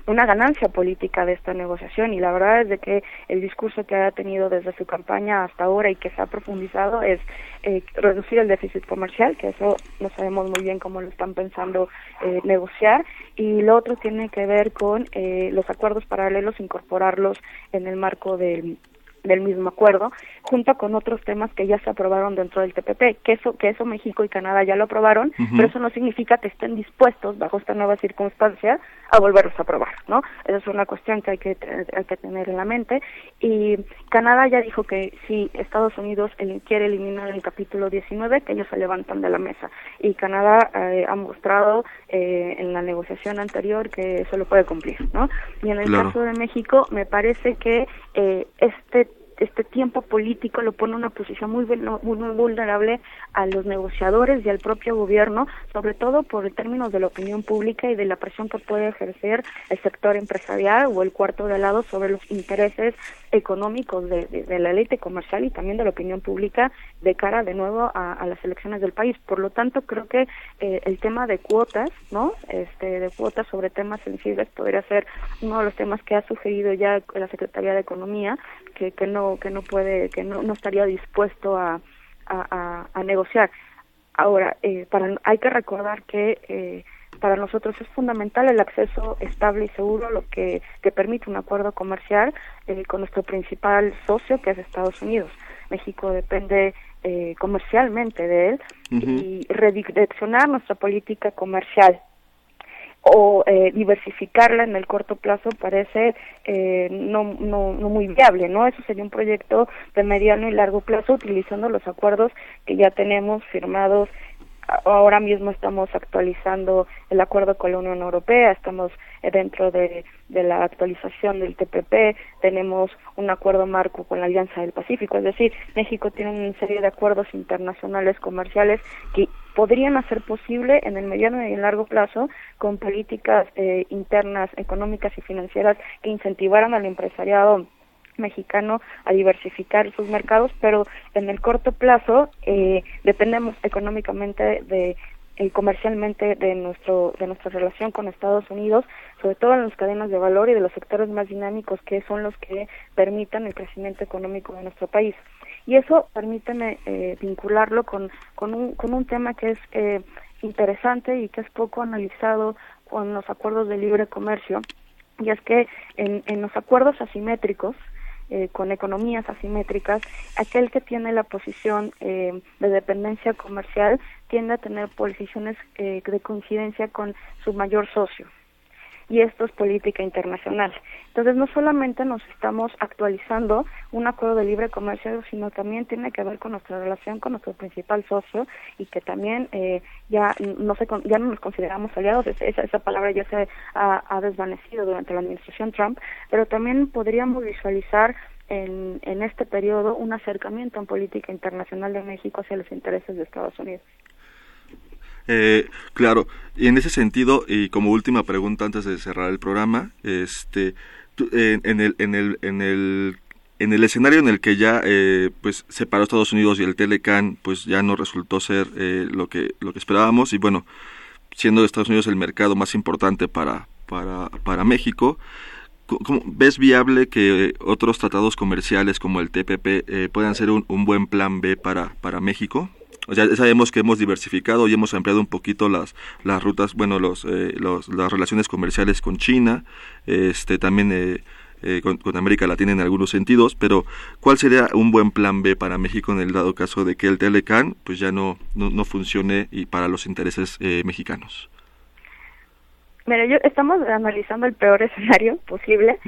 una ganancia política de esta negociación. Y la verdad es de que el discurso que ha tenido desde su campaña hasta ahora y que se ha profundizado es eh, reducir el déficit comercial, que eso no sabemos muy bien cómo lo están pensando eh, negociar. Y lo otro tiene que ver con eh, los acuerdos paralelos, incorporarlos en el marco del del mismo acuerdo, junto con otros temas que ya se aprobaron dentro del TPP, que eso, que eso México y Canadá ya lo aprobaron, pero eso no significa que estén dispuestos, bajo esta nueva circunstancia, a volverlos a aprobar, ¿no? Esa es una cuestión que hay que, hay que tener en la mente. Y Canadá ya dijo que si Estados Unidos quiere eliminar el capítulo 19, que ellos se levantan de la mesa. Y Canadá eh, ha mostrado eh, en la negociación anterior que eso lo puede cumplir, ¿no? Y en el Claro. caso de México, me parece que eh, este este tiempo político lo pone en una posición muy, muy, muy vulnerable a los negociadores y al propio gobierno, sobre todo por términos de la opinión pública y de la presión que puede ejercer el sector empresarial o el cuarto de lado sobre los intereses económicos de, la élite comercial y también de la opinión pública de cara de nuevo a, las elecciones del país. Por lo tanto, creo que eh, el tema de cuotas, ¿no? Este, de cuotas sobre temas sensibles podría ser uno de los temas que ha sugerido ya la Secretaría de Economía, que, que no que no puede, que no, no estaría dispuesto a, a, a negociar. Ahora, eh, para, hay que recordar que eh, para nosotros es fundamental el acceso estable y seguro, lo que, que permite un acuerdo comercial eh, con nuestro principal socio, que es Estados Unidos. México depende eh, comercialmente de él y redireccionar nuestra política comercial o eh, diversificarla en el corto plazo parece eh, no, no, no muy viable, ¿no? Eso sería un proyecto de mediano y largo plazo utilizando los acuerdos que ya tenemos firmados ahora mismo estamos actualizando el acuerdo con la Unión Europea, estamos dentro de, de, la actualización del TPP, tenemos un acuerdo marco con la Alianza del Pacífico, es decir, México tiene una serie de acuerdos internacionales comerciales que podrían hacer posible en el mediano y en largo plazo con políticas eh, internas, económicas y financieras que incentivaran al empresariado mexicano a diversificar sus mercados, pero en el corto plazo eh, dependemos económicamente de y comercialmente de nuestro de nuestra relación con Estados Unidos, sobre todo en las cadenas de valor y de los sectores más dinámicos que son los que permitan el crecimiento económico de nuestro país. Y eso permíteme eh, vincularlo con, con, un, con un tema que es eh, interesante y que es poco analizado con los acuerdos de libre comercio, y es que en, en los acuerdos asimétricos, eh, con economías asimétricas, aquel que tiene la posición eh, de dependencia comercial tiende a tener posiciones eh, de coincidencia con su mayor socio y esto es política internacional. Entonces, no solamente nos estamos actualizando un acuerdo de libre comercio, sino también tiene que ver con nuestra relación con nuestro principal socio y que también eh, ya no se, ya no nos consideramos aliados, esa, esa palabra ya se ha, desvanecido durante la administración Trump, pero también podríamos visualizar en, en este periodo un acercamiento en política internacional de México hacia los intereses de Estados Unidos. Eh, claro, y en ese sentido, y como última pregunta antes de cerrar el programa, este, en, el, en, el, en, el, en el escenario en el que ya eh, pues separó Estados Unidos y el Telecan pues ya no resultó ser eh, lo que lo que esperábamos y bueno siendo Estados Unidos el mercado más importante para para, para México ¿cómo, ¿ves viable que otros tratados comerciales como el TPP eh, puedan ser un, un buen plan B para para México? O sea, sabemos que hemos diversificado y hemos ampliado un poquito las, las rutas, bueno, los, eh, los las relaciones comerciales con China, este, también eh, eh, con, América Latina en algunos sentidos, pero ¿cuál sería un buen plan B para México en el dado caso de que el Telecan pues ya no, no, funcione y para los intereses mexicanos? Mira, yo, estamos analizando el peor escenario posible.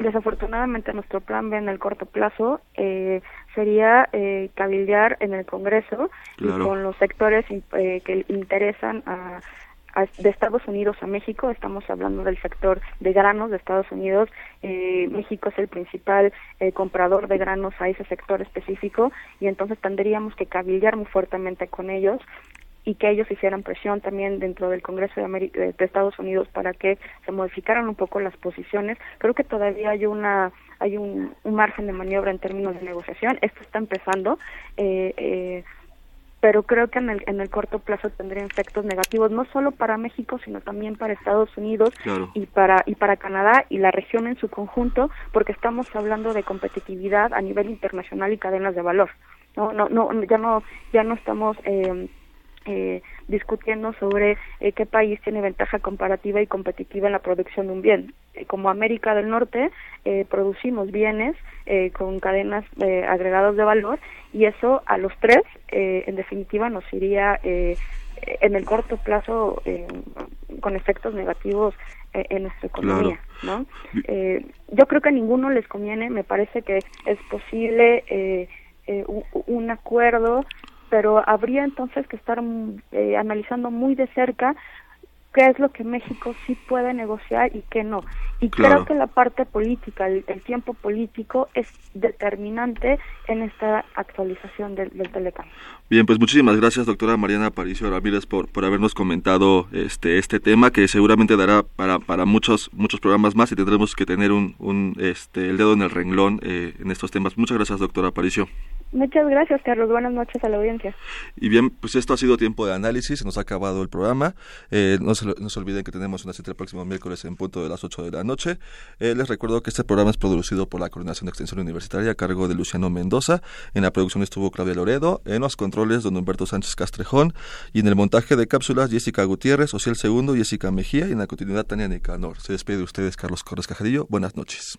desafortunadamente nuestro plan B en el corto plazo eh, sería eh, cabildear en el Congreso y con los sectores eh, que interesan a, de Estados Unidos a México, estamos hablando del sector de granos de Estados Unidos, eh, México es el principal eh, comprador de granos a ese sector específico y entonces tendríamos que cabildear muy fuertemente con ellos y que ellos hicieran presión también dentro del Congreso de, de Estados Unidos para que se modificaran un poco las posiciones. Creo que todavía hay una hay un, un margen de maniobra en términos de negociación. Esto está empezando. Eh, eh, pero creo que en el, en el corto plazo tendría efectos negativos no solo para México sino también para Estados Unidos y para y para Canadá y la región en su conjunto porque estamos hablando de competitividad a nivel internacional y cadenas de valor no no no ya no ya no estamos eh, eh, discutiendo sobre eh, qué país tiene ventaja comparativa y competitiva en la producción de un bien. Eh, como América del Norte eh, producimos bienes con cadenas agregados de valor y eso a los tres en definitiva nos iría en el corto plazo con efectos negativos en nuestra economía. ¿no? yo creo que a ninguno les conviene, me parece que es posible un, un acuerdo pero habría entonces que estar mm, eh, analizando muy de cerca qué es lo que México sí puede negociar y qué no. Y creo que la parte política, el, tiempo político es determinante en esta actualización del, del Telecam. Bien, pues muchísimas gracias, doctora Mariana Aparicio Ramírez, por, por habernos comentado este este tema que seguramente dará para, para muchos muchos programas más y tendremos que tener un, un este el dedo en el renglón eh, en estos temas. Muchas gracias, doctora Aparicio. Muchas gracias, Carlos. Buenas noches a la audiencia. Y bien, pues esto ha sido tiempo de análisis. Nos ha acabado el programa. Eh, no, se, no, se, olviden que tenemos una cita el próximo miércoles en punto de las 8 de la noche. Eh, les recuerdo que este programa es producido por la Coordinación de Extensión Universitaria a cargo de Luciano Mendoza. En la producción estuvo Claudia Loredo. En los controles, don Humberto Sánchez Castrejón. Y en el montaje de cápsulas, Jessica Gutiérrez, Ociel Segundo, Jessica Mejía. Y en la continuidad, Tania Nicanor. Se despide de ustedes, Carlos Corres Cajadillo. Buenas noches.